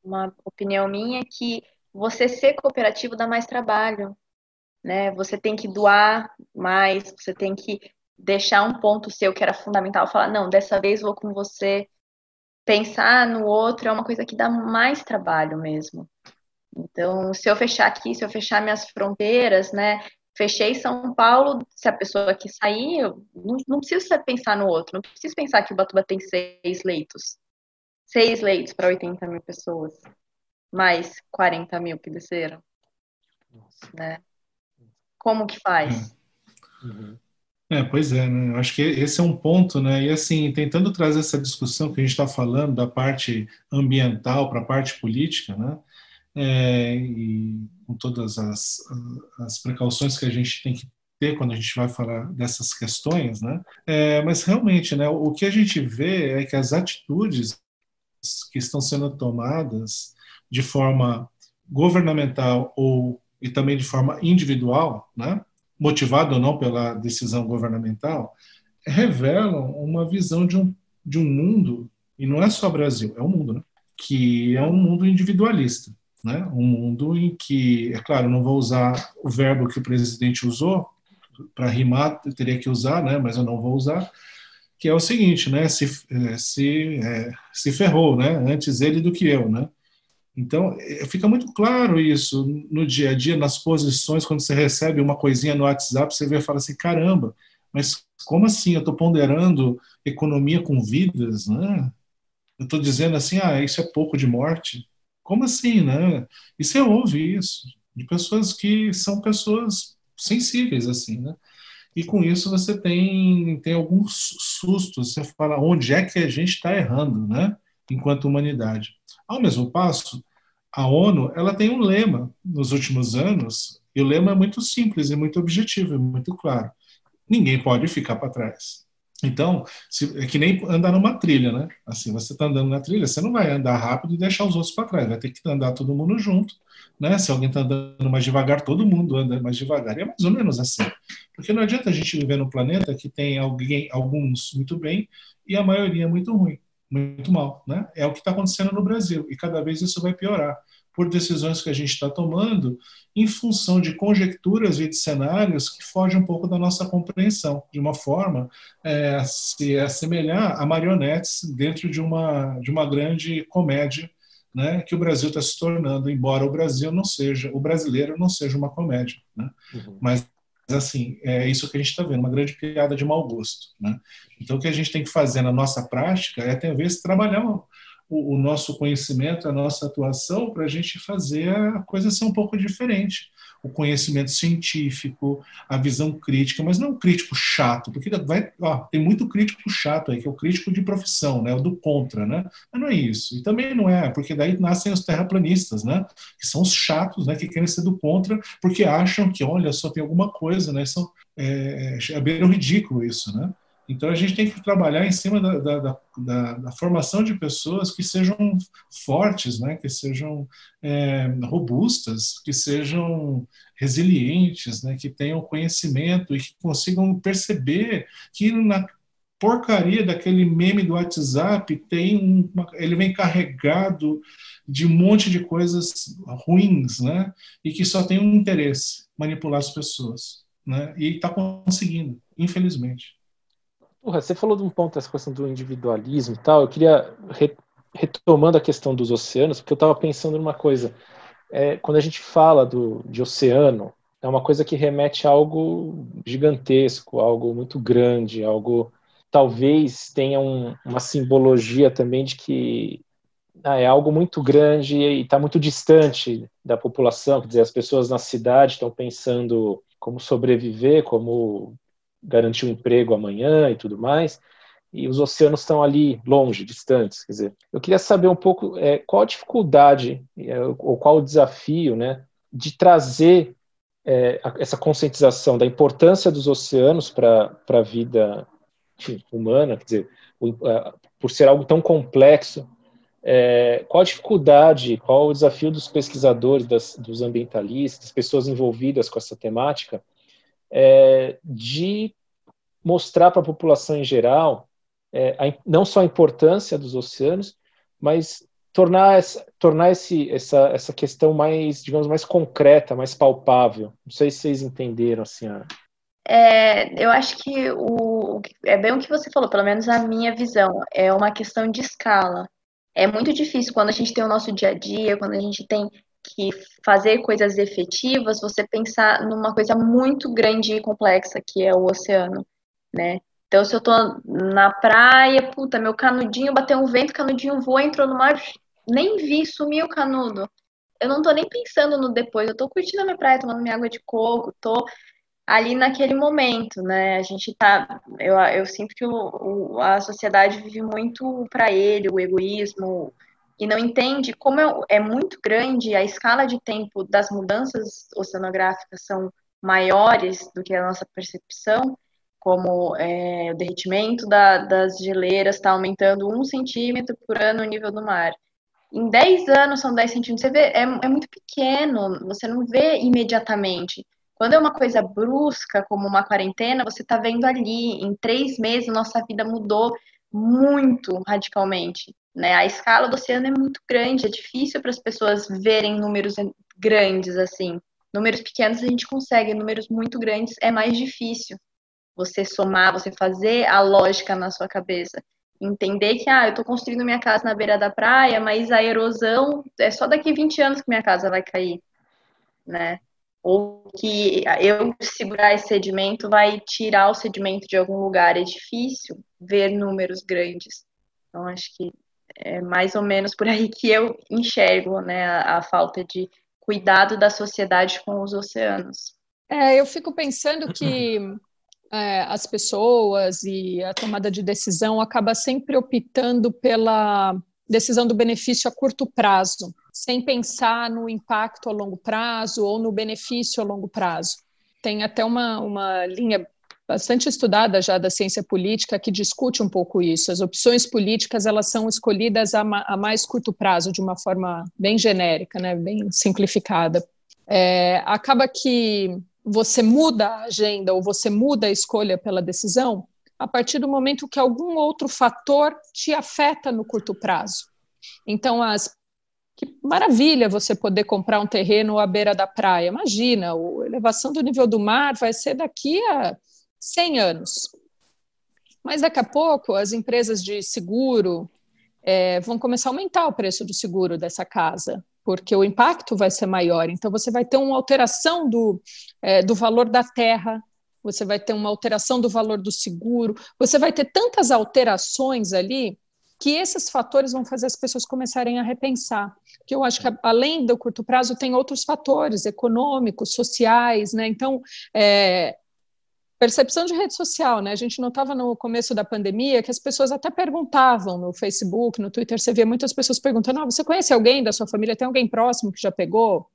uma opinião minha que você ser cooperativo dá mais trabalho, né? Você tem que doar mais, você tem que deixar um ponto seu que era fundamental, falar, não, dessa vez vou com você. Pensar no outro é uma coisa que dá mais trabalho mesmo. Então, se eu fechar aqui, se eu fechar minhas fronteiras, né? Fechei São Paulo, se a pessoa aqui sair, eu não, não preciso pensar no outro, não preciso pensar que o Batuba tem seis leitos seis leitos para 80 mil pessoas, mais 40 mil que desceram. Né? Como que faz? Uhum. É, pois é, né? Eu acho que esse é um ponto, né? E assim, tentando trazer essa discussão que a gente está falando da parte ambiental para a parte política, né? É, e com todas as, as precauções que a gente tem que ter quando a gente vai falar dessas questões, né? É, mas realmente, né? O que a gente vê é que as atitudes que estão sendo tomadas de forma governamental ou e também de forma individual, né, motivado ou não pela decisão governamental, revelam uma visão de um, de um mundo, e não é só Brasil, é um mundo, né, que é um mundo individualista. Né, um mundo em que, é claro, não vou usar o verbo que o presidente usou, para rimar, eu teria que usar, né, mas eu não vou usar, que é o seguinte, né? Se, é, se, é, se ferrou, né? Antes ele do que eu, né? Então, é, fica muito claro isso no dia a dia, nas posições, quando você recebe uma coisinha no WhatsApp, você vê e fala assim, caramba, mas como assim? Eu estou ponderando economia com vidas, né? Eu estou dizendo assim, ah, isso é pouco de morte. Como assim, né? E você ouve isso de pessoas que são pessoas sensíveis, assim, né? e com isso você tem, tem alguns sustos, você fala onde é que a gente está errando, né, enquanto humanidade. Ao mesmo passo, a ONU ela tem um lema nos últimos anos, e o lema é muito simples e muito objetivo, e muito claro. Ninguém pode ficar para trás. Então, se, é que nem andar numa trilha, né? Assim, você está andando na trilha, você não vai andar rápido e deixar os outros para trás, vai ter que andar todo mundo junto, né? Se alguém está andando mais devagar, todo mundo anda mais devagar. E é mais ou menos assim. Porque não adianta a gente viver num planeta que tem alguém, alguns muito bem e a maioria muito ruim, muito mal, né? É o que está acontecendo no Brasil e cada vez isso vai piorar por decisões que a gente está tomando em função de conjecturas e de cenários que fogem um pouco da nossa compreensão, de uma forma é, se assemelhar a marionetes dentro de uma, de uma grande comédia né, que o Brasil está se tornando, embora o Brasil não seja, o brasileiro não seja uma comédia, né? Uhum. Mas assim, é isso que a gente está vendo, uma grande piada de mau gosto, né? Então, o que a gente tem que fazer na nossa prática é, talvez, trabalhar o, o nosso conhecimento, a nossa atuação, para a gente fazer a coisa ser um pouco diferente o conhecimento científico, a visão crítica, mas não um crítico chato, porque vai, ó, tem muito crítico chato aí, que é o crítico de profissão, né, o do contra, né? Mas não é isso. E também não é, porque daí nascem os terraplanistas, né, que são os chatos, né, que querem ser do contra, porque acham que, olha, só tem alguma coisa, né? São, é, é, é bem ridículo isso, né? Então, a gente tem que trabalhar em cima da, da, da, da formação de pessoas que sejam fortes, né? que sejam é, robustas, que sejam resilientes, né? que tenham conhecimento e que consigam perceber que na porcaria daquele meme do WhatsApp tem uma, ele vem carregado de um monte de coisas ruins, né? E que só tem um interesse, manipular as pessoas, né? E está conseguindo, infelizmente. Porra, você falou de um ponto, essa questão do individualismo e tal. Eu queria, re, retomando a questão dos oceanos, porque eu estava pensando numa coisa. É, quando a gente fala do, de oceano, é uma coisa que remete a algo gigantesco, algo muito grande, algo talvez tenha um, uma simbologia também de que ah, é algo muito grande e está muito distante da população. Quer dizer, as pessoas na cidade estão pensando como sobreviver, como garantir um emprego amanhã e tudo mais, e os oceanos estão ali longe, distantes. Quer dizer, eu queria saber um pouco é, qual a dificuldade é, ou qual o desafio, né, de trazer é, essa conscientização da importância dos oceanos para a vida enfim, humana, quer dizer, o, por ser algo tão complexo, é, qual a dificuldade, qual o desafio dos pesquisadores, das, dos ambientalistas, das pessoas envolvidas com essa temática, é, de mostrar para a população em geral é, a, não só a importância dos oceanos, mas tornar, essa, tornar esse, essa, essa questão mais, digamos, mais concreta, mais palpável. Não sei se vocês entenderam assim. A... É, eu acho que o, é bem o que você falou, pelo menos a minha visão, é uma questão de escala. É muito difícil quando a gente tem o nosso dia a dia, quando a gente tem que fazer coisas efetivas, você pensar numa coisa muito grande e complexa que é o oceano, né? Então, se eu tô na praia, puta, meu canudinho bateu um vento, canudinho voa, entrou no mar, nem vi, sumiu o canudo. Eu não tô nem pensando no depois, eu tô curtindo a minha praia, tomando minha água de coco, tô ali naquele momento, né? A gente tá, eu, eu sinto que o, o a sociedade vive muito para ele, o egoísmo, e não entende como é, é muito grande a escala de tempo das mudanças oceanográficas são maiores do que a nossa percepção, como é, o derretimento da, das geleiras está aumentando um centímetro por ano o nível do mar. Em 10 anos são 10 centímetros, você vê, é, é muito pequeno, você não vê imediatamente. Quando é uma coisa brusca, como uma quarentena, você está vendo ali, em três meses, nossa vida mudou muito radicalmente. Né? A escala do oceano é muito grande, é difícil para as pessoas verem números grandes assim. Números pequenos a gente consegue, números muito grandes é mais difícil. Você somar, você fazer a lógica na sua cabeça. Entender que, ah, eu estou construindo minha casa na beira da praia, mas a erosão é só daqui 20 anos que minha casa vai cair, né? Ou que eu segurar esse sedimento vai tirar o sedimento de algum lugar. É difícil ver números grandes. Então, acho que é mais ou menos por aí que eu enxergo né, a, a falta de cuidado da sociedade com os oceanos. É, eu fico pensando que é, as pessoas e a tomada de decisão acaba sempre optando pela decisão do benefício a curto prazo, sem pensar no impacto a longo prazo ou no benefício a longo prazo. Tem até uma, uma linha bastante estudada já da ciência política que discute um pouco isso. As opções políticas elas são escolhidas a, ma a mais curto prazo, de uma forma bem genérica, né, bem simplificada. É, acaba que você muda a agenda ou você muda a escolha pela decisão a partir do momento que algum outro fator te afeta no curto prazo. Então, as que maravilha você poder comprar um terreno à beira da praia. Imagina, a elevação do nível do mar vai ser daqui a 100 anos. Mas daqui a pouco as empresas de seguro é, vão começar a aumentar o preço do seguro dessa casa, porque o impacto vai ser maior. Então você vai ter uma alteração do, é, do valor da terra, você vai ter uma alteração do valor do seguro, você vai ter tantas alterações ali que esses fatores vão fazer as pessoas começarem a repensar. Que eu acho que além do curto prazo tem outros fatores econômicos, sociais, né? Então, é, percepção de rede social, né? A gente notava no começo da pandemia que as pessoas até perguntavam no Facebook, no Twitter, você via muitas pessoas perguntando: ah, você conhece alguém da sua família? Tem alguém próximo que já pegou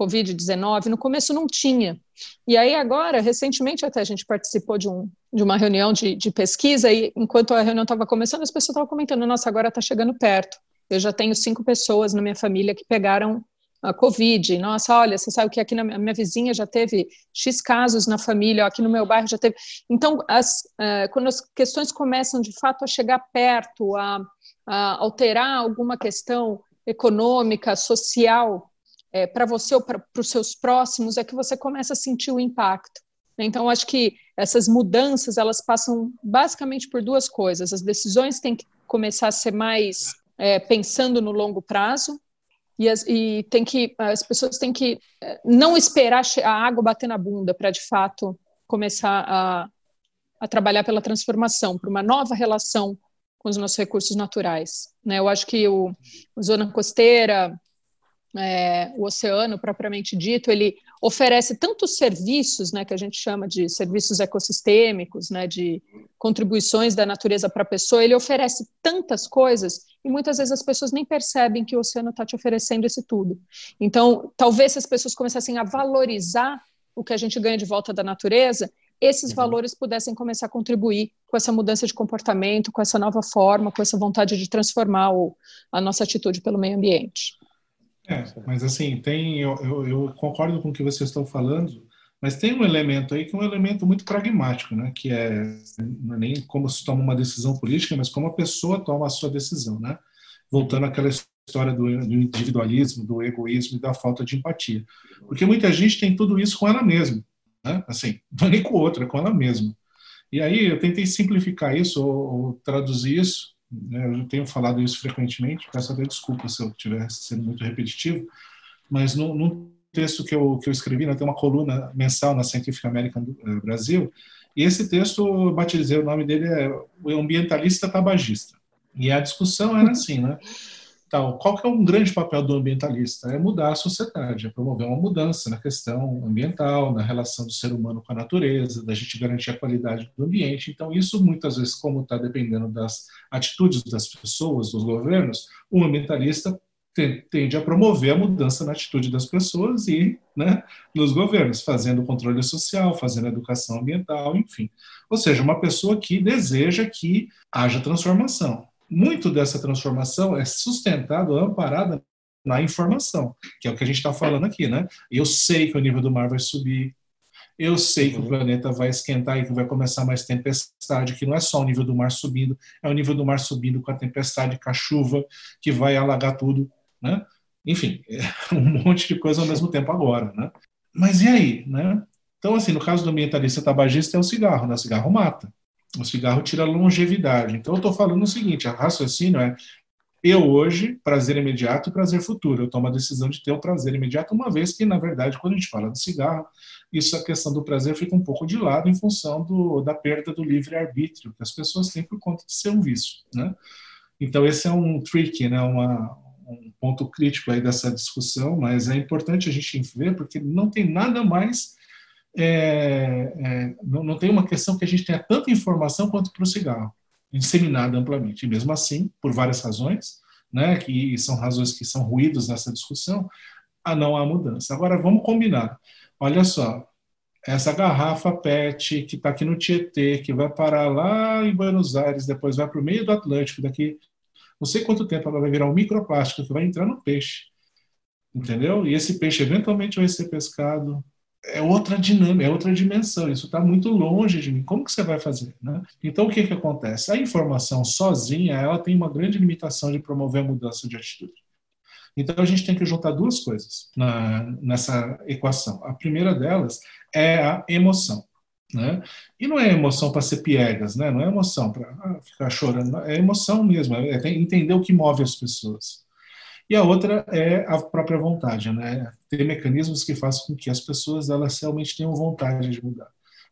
Covid-19? No começo não tinha. E aí agora, recentemente até a gente participou de, um, de uma reunião de, de pesquisa e enquanto a reunião estava começando, as pessoas estavam comentando: nossa, agora está chegando perto. Eu já tenho cinco pessoas na minha família que pegaram a Covid. Nossa, olha, você sabe que aqui na minha vizinha já teve X casos na família, aqui no meu bairro já teve. Então, as, uh, quando as questões começam de fato a chegar perto, a, a alterar alguma questão econômica, social, é, para você ou para os seus próximos, é que você começa a sentir o impacto. Então, acho que essas mudanças elas passam basicamente por duas coisas. As decisões têm que começar a ser mais é, pensando no longo prazo, e, as, e tem que as pessoas têm que eh, não esperar a água bater na bunda para de fato começar a, a trabalhar pela transformação, para uma nova relação com os nossos recursos naturais. Né? Eu acho que o, o zona costeira, é, o oceano propriamente dito, ele oferece tantos serviços, né, que a gente chama de serviços ecossistêmicos, né, de contribuições da natureza para a pessoa, ele oferece tantas coisas e muitas vezes as pessoas nem percebem que o oceano está te oferecendo esse tudo. Então, talvez se as pessoas começassem a valorizar o que a gente ganha de volta da natureza, esses uhum. valores pudessem começar a contribuir com essa mudança de comportamento, com essa nova forma, com essa vontade de transformar o, a nossa atitude pelo meio ambiente. É, mas assim, tem, eu, eu, eu, concordo com o que vocês estão falando, mas tem um elemento aí que é um elemento muito pragmático, né? Que é não é nem como se toma uma decisão política, mas como a pessoa toma a sua decisão, né? Voltando àquela história do, individualismo, do egoísmo e da falta de empatia, porque muita gente tem tudo isso com ela mesma, né? Assim, não é nem com o outro, é com ela mesma. E aí eu tentei simplificar isso ou, ou traduzir isso né, eu tenho falado isso frequentemente, peço até desculpa se eu estiver sendo muito repetitivo, mas no, no texto que eu, que eu escrevi, né, tem uma coluna mensal na Scientific American do, uh, Brasil, e esse texto, eu batizei, o nome dele é O Ambientalista Tabagista. E a discussão era assim, né? Então, qual que é um grande papel do ambientalista? É mudar a sociedade, é promover uma mudança na questão ambiental, na relação do ser humano com a natureza, da gente garantir a qualidade do ambiente. Então, isso muitas vezes, como está dependendo das atitudes das pessoas, dos governos, o ambientalista tende a promover a mudança na atitude das pessoas e né, nos governos, fazendo controle social, fazendo educação ambiental, enfim. Ou seja, uma pessoa que deseja que haja transformação muito dessa transformação é sustentada, amparada na informação, que é o que a gente está falando aqui, né? Eu sei que o nível do mar vai subir, eu sei que o uhum. planeta vai esquentar e que vai começar mais tempestade, que não é só o nível do mar subindo, é o nível do mar subindo com a tempestade, com a chuva, que vai alagar tudo, né? Enfim, é um monte de coisa ao mesmo tempo agora, né? Mas e aí, né? Então, assim, no caso do ambientalista tabagista é o cigarro, né? O cigarro mata. O cigarro tira longevidade. Então, eu estou falando o seguinte: a raciocínio é eu hoje, prazer imediato e prazer futuro. Eu tomo a decisão de ter o prazer imediato, uma vez que, na verdade, quando a gente fala do cigarro, isso a questão do prazer fica um pouco de lado em função do, da perda do livre-arbítrio que as pessoas têm por conta de ser um vício. Né? Então, esse é um trick, né? Uma, um ponto crítico aí dessa discussão, mas é importante a gente ver, porque não tem nada mais é, é, não, não, tem uma questão que a gente tenha tanta informação quanto para o cigarro, disseminada amplamente. E mesmo assim, por várias razões, né, que são razões que são ruídos nessa discussão, ah, não há mudança. Agora, vamos combinar. Olha só, essa garrafa PET que está aqui no Tietê, que vai parar lá em Buenos Aires, depois vai para o meio do Atlântico, daqui não sei quanto tempo ela vai virar um microplástico que vai entrar no peixe. Entendeu? E esse peixe eventualmente vai ser pescado, é outra dinâmica, é outra dimensão. Isso está muito longe de mim. Como que você vai fazer? Né? Então, o que, que acontece? A informação sozinha ela tem uma grande limitação de promover a mudança de atitude. Então, a gente tem que juntar duas coisas na, nessa equação. A primeira delas é a emoção. Né? E não é emoção para ser piegas, né? não é emoção para ah, ficar chorando, é emoção mesmo, é entender o que move as pessoas. E a outra é a própria vontade, né? Ter mecanismos que façam com que as pessoas elas realmente tenham vontade de mudar,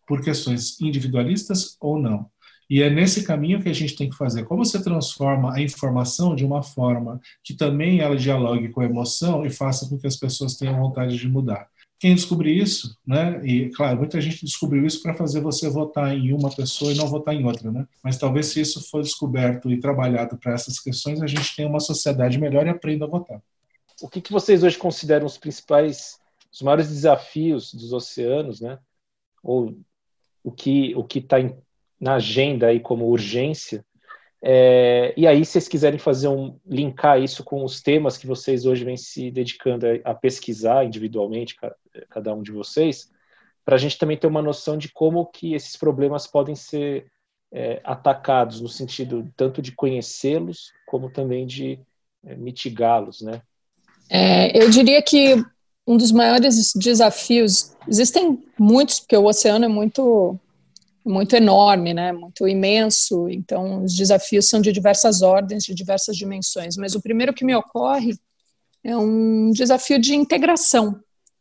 por questões individualistas ou não. E é nesse caminho que a gente tem que fazer. Como você transforma a informação de uma forma que também ela dialogue com a emoção e faça com que as pessoas tenham vontade de mudar. Quem descobrir isso, né? E claro, muita gente descobriu isso para fazer você votar em uma pessoa e não votar em outra, né? Mas talvez se isso for descoberto e trabalhado para essas questões, a gente tenha uma sociedade melhor e aprenda a votar. O que, que vocês hoje consideram os principais, os maiores desafios dos oceanos, né? Ou o que o que está na agenda aí como urgência. É, e aí, se vocês quiserem fazer um linkar isso com os temas que vocês hoje vêm se dedicando a, a pesquisar individualmente, cada um de vocês, para a gente também ter uma noção de como que esses problemas podem ser é, atacados no sentido tanto de conhecê-los como também de é, mitigá-los, né? É, eu diria que um dos maiores desafios existem muitos porque o oceano é muito muito enorme, né, muito imenso, então os desafios são de diversas ordens, de diversas dimensões, mas o primeiro que me ocorre é um desafio de integração,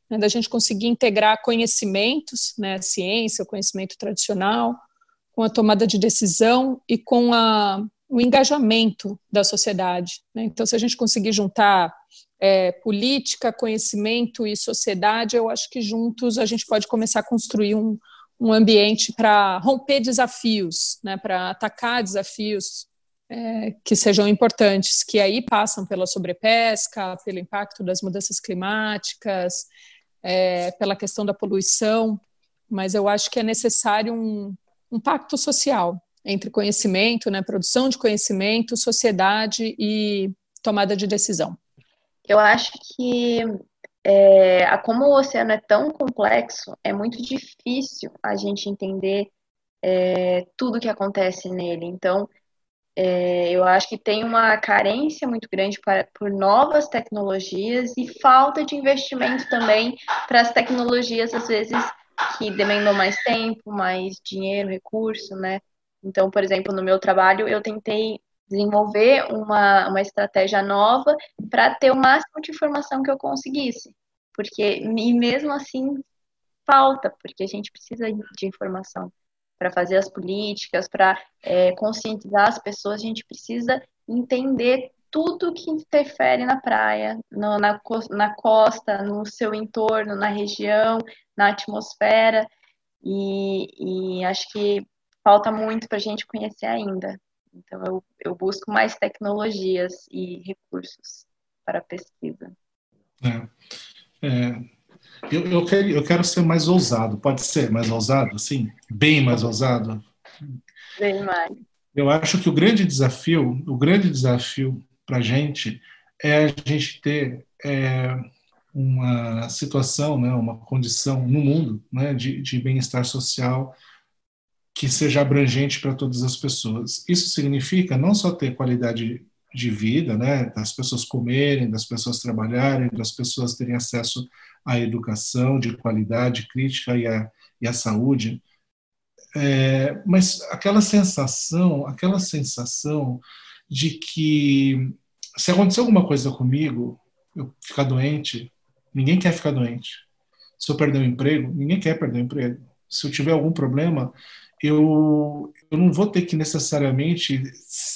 né, da gente conseguir integrar conhecimentos, né, ciência, o conhecimento tradicional, com a tomada de decisão e com a, o engajamento da sociedade. Né? Então, se a gente conseguir juntar é, política, conhecimento e sociedade, eu acho que juntos a gente pode começar a construir um, um ambiente para romper desafios, né, para atacar desafios é, que sejam importantes, que aí passam pela sobrepesca, pelo impacto das mudanças climáticas, é, pela questão da poluição, mas eu acho que é necessário um, um pacto social entre conhecimento, né, produção de conhecimento, sociedade e tomada de decisão. Eu acho que é, como o oceano é tão complexo, é muito difícil a gente entender é, tudo que acontece nele. Então, é, eu acho que tem uma carência muito grande para, por novas tecnologias e falta de investimento também para as tecnologias, às vezes, que demandam mais tempo, mais dinheiro, recurso, né? Então, por exemplo, no meu trabalho, eu tentei desenvolver uma, uma estratégia nova para ter o máximo de informação que eu conseguisse. Porque, e mesmo assim, falta, porque a gente precisa de informação para fazer as políticas, para é, conscientizar as pessoas, a gente precisa entender tudo que interfere na praia, no, na, na costa, no seu entorno, na região, na atmosfera, e, e acho que falta muito para a gente conhecer ainda. Então, eu, eu busco mais tecnologias e recursos para a pesquisa. É, é, eu, eu, quero, eu quero ser mais ousado. Pode ser mais ousado, sim? Bem mais ousado? Bem mais. Eu acho que o grande desafio, o grande desafio para a gente é a gente ter é, uma situação, né, uma condição no mundo né, de, de bem-estar social que seja abrangente para todas as pessoas. Isso significa não só ter qualidade de vida, né, das pessoas comerem, das pessoas trabalharem, das pessoas terem acesso à educação de qualidade crítica e à, e à saúde, é, mas aquela sensação, aquela sensação de que se acontecer alguma coisa comigo, eu ficar doente, ninguém quer ficar doente. Se eu perder o emprego, ninguém quer perder o emprego. Se eu tiver algum problema, eu, eu não vou ter que necessariamente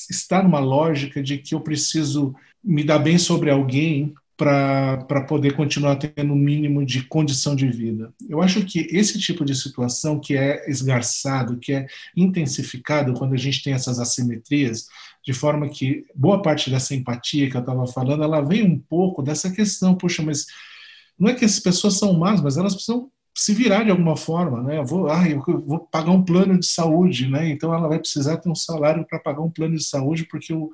estar numa lógica de que eu preciso me dar bem sobre alguém para poder continuar tendo o um mínimo de condição de vida. Eu acho que esse tipo de situação que é esgarçado, que é intensificado quando a gente tem essas assimetrias, de forma que boa parte dessa empatia que eu estava falando, ela vem um pouco dessa questão, puxa, mas não é que as pessoas são más, mas elas precisam se virar de alguma forma, né? Eu vou, ah, eu vou pagar um plano de saúde, né? Então ela vai precisar ter um salário para pagar um plano de saúde, porque o,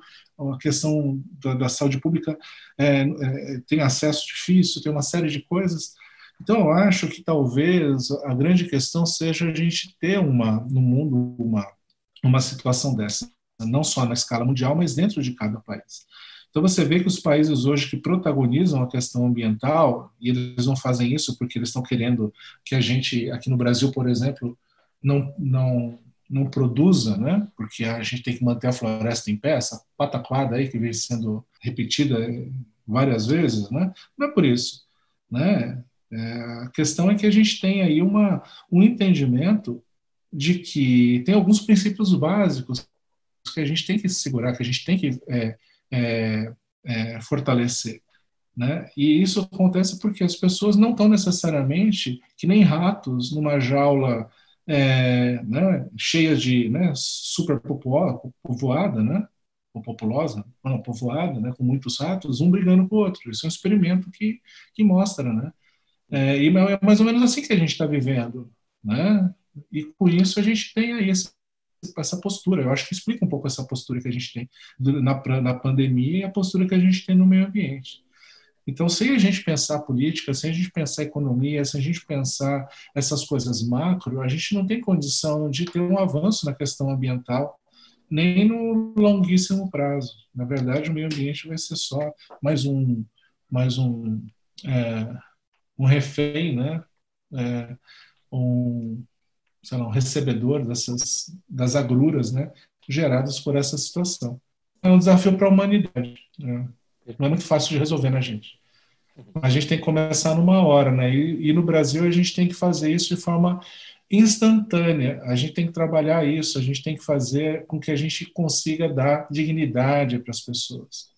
a questão da, da saúde pública é, é, tem acesso difícil, tem uma série de coisas. Então eu acho que talvez a grande questão seja a gente ter uma no mundo uma uma situação dessa, não só na escala mundial, mas dentro de cada país. Então você vê que os países hoje que protagonizam a questão ambiental, e eles não fazem isso porque eles estão querendo que a gente, aqui no Brasil, por exemplo, não, não, não produza, né? porque a gente tem que manter a floresta em pé, essa pataquada aí que vem sendo repetida várias vezes, né? não é por isso. Né? É, a questão é que a gente tem aí uma, um entendimento de que tem alguns princípios básicos que a gente tem que segurar, que a gente tem que é, é, é, fortalecer. Né? E isso acontece porque as pessoas não estão necessariamente que nem ratos numa jaula é, né, cheia de né, super povoada, né, ou populosa, não, povoada, né, com muitos ratos, um brigando com o outro. Isso é um experimento que, que mostra, né? É, e é mais ou menos assim que a gente está vivendo, né? E com isso a gente tem aí esse, essa postura. Eu acho que explica um pouco essa postura que a gente tem na, na pandemia e a postura que a gente tem no meio ambiente. Então, sem a gente pensar política, sem a gente pensar economia, sem a gente pensar essas coisas macro, a gente não tem condição de ter um avanço na questão ambiental, nem no longuíssimo prazo. Na verdade, o meio ambiente vai ser só mais um, mais um, é, um refém, né? É, um, sei lá, um recebedor dessas das agruras, né? Geradas por essa situação. É um desafio para a humanidade. Né? Não é muito fácil de resolver na né, gente. A gente tem que começar numa hora, né? E, e, no Brasil a gente tem que fazer isso de forma instantânea. A gente tem que trabalhar isso, a gente tem que fazer com que a gente consiga dar dignidade para as pessoas.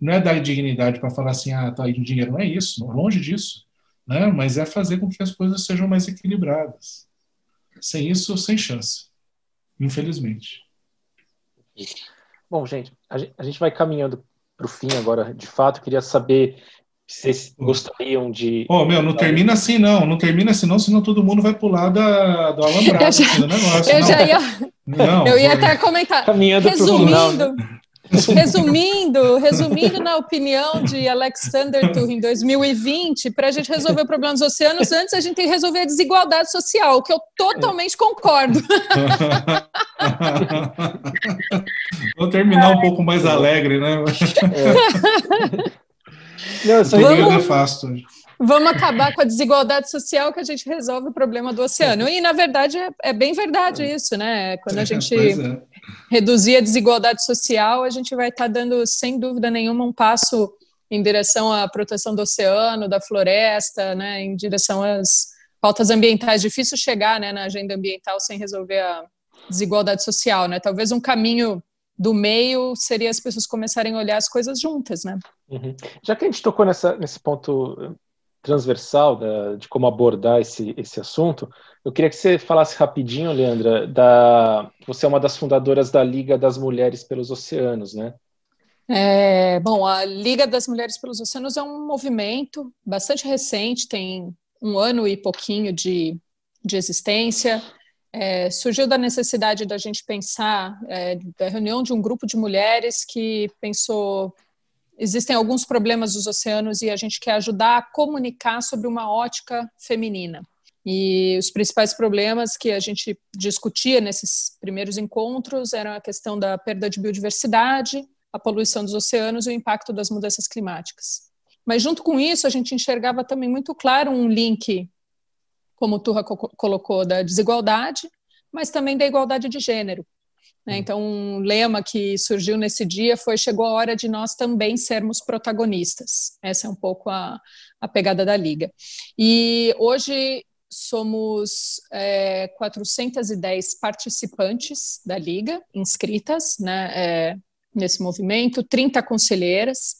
Não é dar dignidade para falar assim, ah, tá aí o dinheiro, não é isso, longe disso né? mas é fazer com que as coisas sejam mais equilibradas. Sem isso, sem chance, infelizmente. Bom, gente, a gente vai caminhando para o fim agora. De fato, queria saber se vocês gostariam de. Oh, meu, não termina assim, não. Não termina assim, não, senão todo mundo vai pular da, do alambrado eu já, assim, do negócio. Eu não. já ia. Não, eu ia até comentar. Caminhando Resumindo, final, né? Resumindo, resumindo na opinião de Alexander Turr em 2020, para a gente resolver o problema dos oceanos, antes a gente tem que resolver a desigualdade social, que eu totalmente concordo. Vou terminar um pouco mais alegre, né? É. Não, Vamos... nefasto. Vamos acabar com a desigualdade social que a gente resolve o problema do oceano. E, na verdade, é, é bem verdade isso, né? Quando a é, gente é, reduzir a desigualdade social, a gente vai estar tá dando, sem dúvida nenhuma, um passo em direção à proteção do oceano, da floresta, né, em direção às pautas ambientais. Difícil chegar né, na agenda ambiental sem resolver a desigualdade social. Né? Talvez um caminho do meio seria as pessoas começarem a olhar as coisas juntas. Né? Uhum. Já que a gente tocou nessa, nesse ponto transversal da, de como abordar esse, esse assunto, eu queria que você falasse rapidinho, Leandra, da você é uma das fundadoras da Liga das Mulheres pelos Oceanos, né? É, bom, a Liga das Mulheres pelos Oceanos é um movimento bastante recente, tem um ano e pouquinho de, de existência. É, surgiu da necessidade da gente pensar, é, da reunião de um grupo de mulheres que pensou existem alguns problemas dos oceanos e a gente quer ajudar a comunicar sobre uma ótica feminina. E os principais problemas que a gente discutia nesses primeiros encontros eram a questão da perda de biodiversidade, a poluição dos oceanos e o impacto das mudanças climáticas. Mas, junto com isso, a gente enxergava também muito claro um link, como o Turra co colocou, da desigualdade, mas também da igualdade de gênero. Né? Hum. Então, um lema que surgiu nesse dia foi: chegou a hora de nós também sermos protagonistas. Essa é um pouco a, a pegada da Liga. E hoje somos é, 410 participantes da Liga, inscritas né, é, nesse movimento, 30 conselheiras,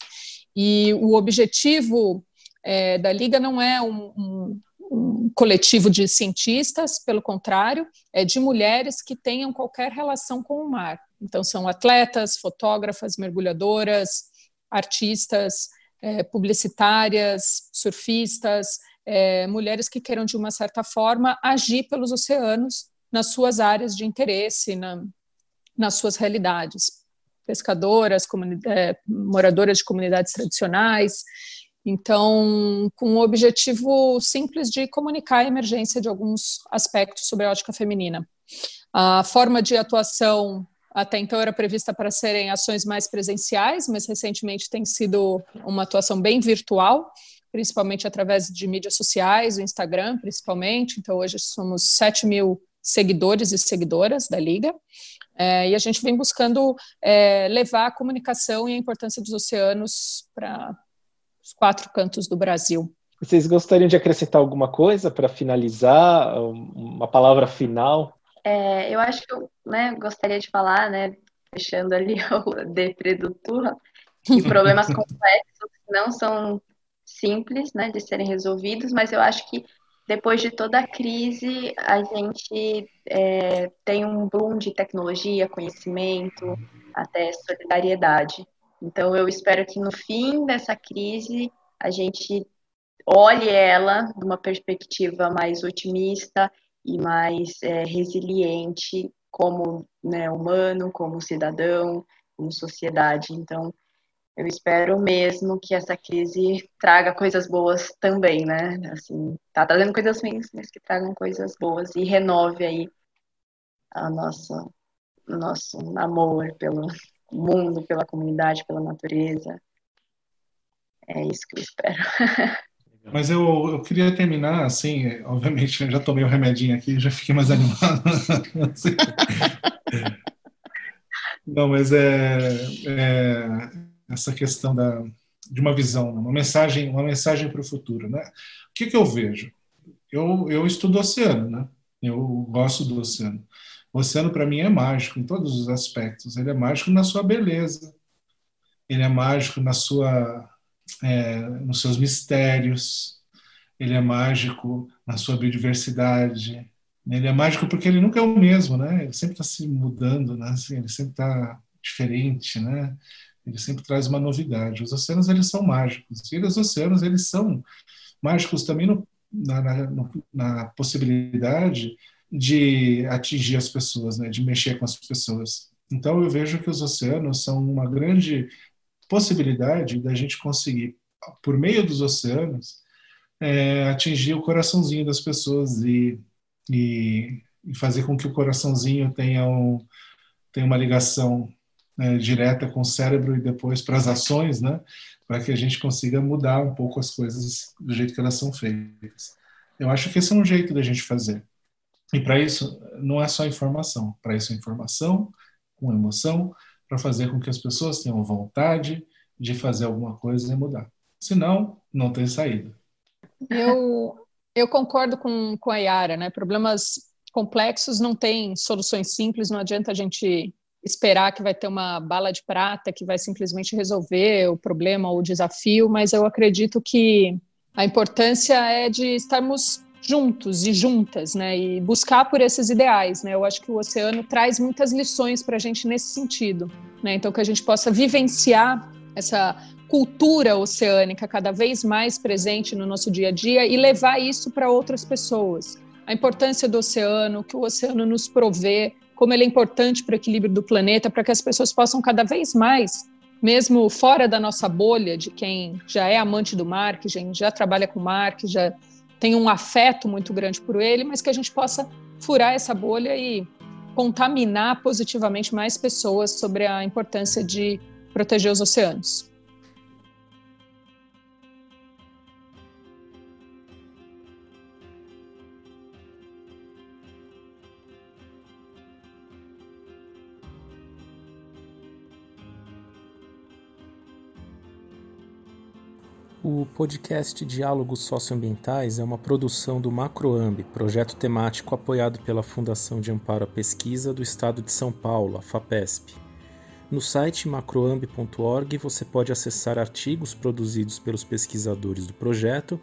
e o objetivo é, da Liga não é um, um, um, coletivo de cientistas, pelo contrário, é de mulheres que tenham qualquer relação com o mar. Então, são atletas, fotógrafas, mergulhadoras, artistas, publicitárias, surfistas, é, mulheres que queiram, de uma certa forma, agir pelos oceanos nas suas áreas de interesse, na, nas suas realidades. Pescadoras, é, moradoras de comunidades tradicionais. Então, com o objetivo simples de comunicar a emergência de alguns aspectos sobre a ótica feminina. A forma de atuação até então era prevista para serem ações mais presenciais, mas recentemente tem sido uma atuação bem virtual principalmente através de mídias sociais, o Instagram, principalmente. Então, hoje somos 7 mil seguidores e seguidoras da Liga. É, e a gente vem buscando é, levar a comunicação e a importância dos oceanos para os quatro cantos do Brasil. Vocês gostariam de acrescentar alguma coisa para finalizar? Uma palavra final? É, eu acho que eu né, gostaria de falar, né, fechando ali o depre do Turra, que problemas complexos não são simples né, de serem resolvidos, mas eu acho que depois de toda a crise, a gente é, tem um boom de tecnologia, conhecimento, até solidariedade. Então, eu espero que no fim dessa crise, a gente olhe ela de uma perspectiva mais otimista e mais é, resiliente como né, humano, como cidadão, como sociedade. Então, eu espero mesmo que essa crise traga coisas boas também, né? Assim, tá trazendo coisas ruins, mas que tragam coisas boas e renove aí a nossa nosso amor pelo mundo, pela comunidade, pela natureza. É isso que eu espero. Mas eu, eu queria terminar, assim, obviamente, eu já tomei o remedinho aqui, já fiquei mais animado. Não, mas é, é essa questão da, de uma visão, uma mensagem, uma mensagem para o futuro, né? O que, que eu vejo? Eu, eu estudo oceano, né? Eu gosto do oceano. O oceano para mim é mágico em todos os aspectos. Ele é mágico na sua beleza. Ele é mágico na sua, é, nos seus mistérios. Ele é mágico na sua biodiversidade. Ele é mágico porque ele nunca é o mesmo, né? Ele sempre está se mudando, né? Assim, ele sempre está diferente, né? Ele sempre traz uma novidade. Os oceanos eles são mágicos. E os oceanos eles são mágicos também no, na, na, na, possibilidade de atingir as pessoas, né? de mexer com as pessoas. Então eu vejo que os oceanos são uma grande possibilidade da gente conseguir, por meio dos oceanos, é, atingir o coraçãozinho das pessoas e, e, e, fazer com que o coraçãozinho tenha, um, tenha uma ligação né, direta com o cérebro e depois para as ações, né, para que a gente consiga mudar um pouco as coisas do jeito que elas são feitas. Eu acho que esse é um jeito da gente fazer. E para isso, não é só informação. Para isso, é informação com emoção, para fazer com que as pessoas tenham vontade de fazer alguma coisa e mudar. Senão, não tem saída. Eu, eu concordo com, com a Yara, né? Problemas complexos não têm soluções simples, não adianta a gente esperar que vai ter uma bala de prata que vai simplesmente resolver o problema ou o desafio, mas eu acredito que a importância é de estarmos juntos e juntas, né, e buscar por esses ideais, né. Eu acho que o oceano traz muitas lições para a gente nesse sentido, né. Então que a gente possa vivenciar essa cultura oceânica cada vez mais presente no nosso dia a dia e levar isso para outras pessoas. A importância do oceano, que o oceano nos provê, como ele é importante para o equilíbrio do planeta, para que as pessoas possam cada vez mais, mesmo fora da nossa bolha, de quem já é amante do mar, que já trabalha com mar, que já tem um afeto muito grande por ele, mas que a gente possa furar essa bolha e contaminar positivamente mais pessoas sobre a importância de proteger os oceanos. O podcast Diálogos Socioambientais é uma produção do MacroAmb, projeto temático apoiado pela Fundação de Amparo à Pesquisa do Estado de São Paulo, a FAPESP. No site macroamb.org você pode acessar artigos produzidos pelos pesquisadores do projeto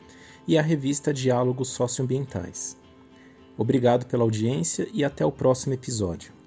e a revista Diálogos Socioambientais. Obrigado pela audiência e até o próximo episódio.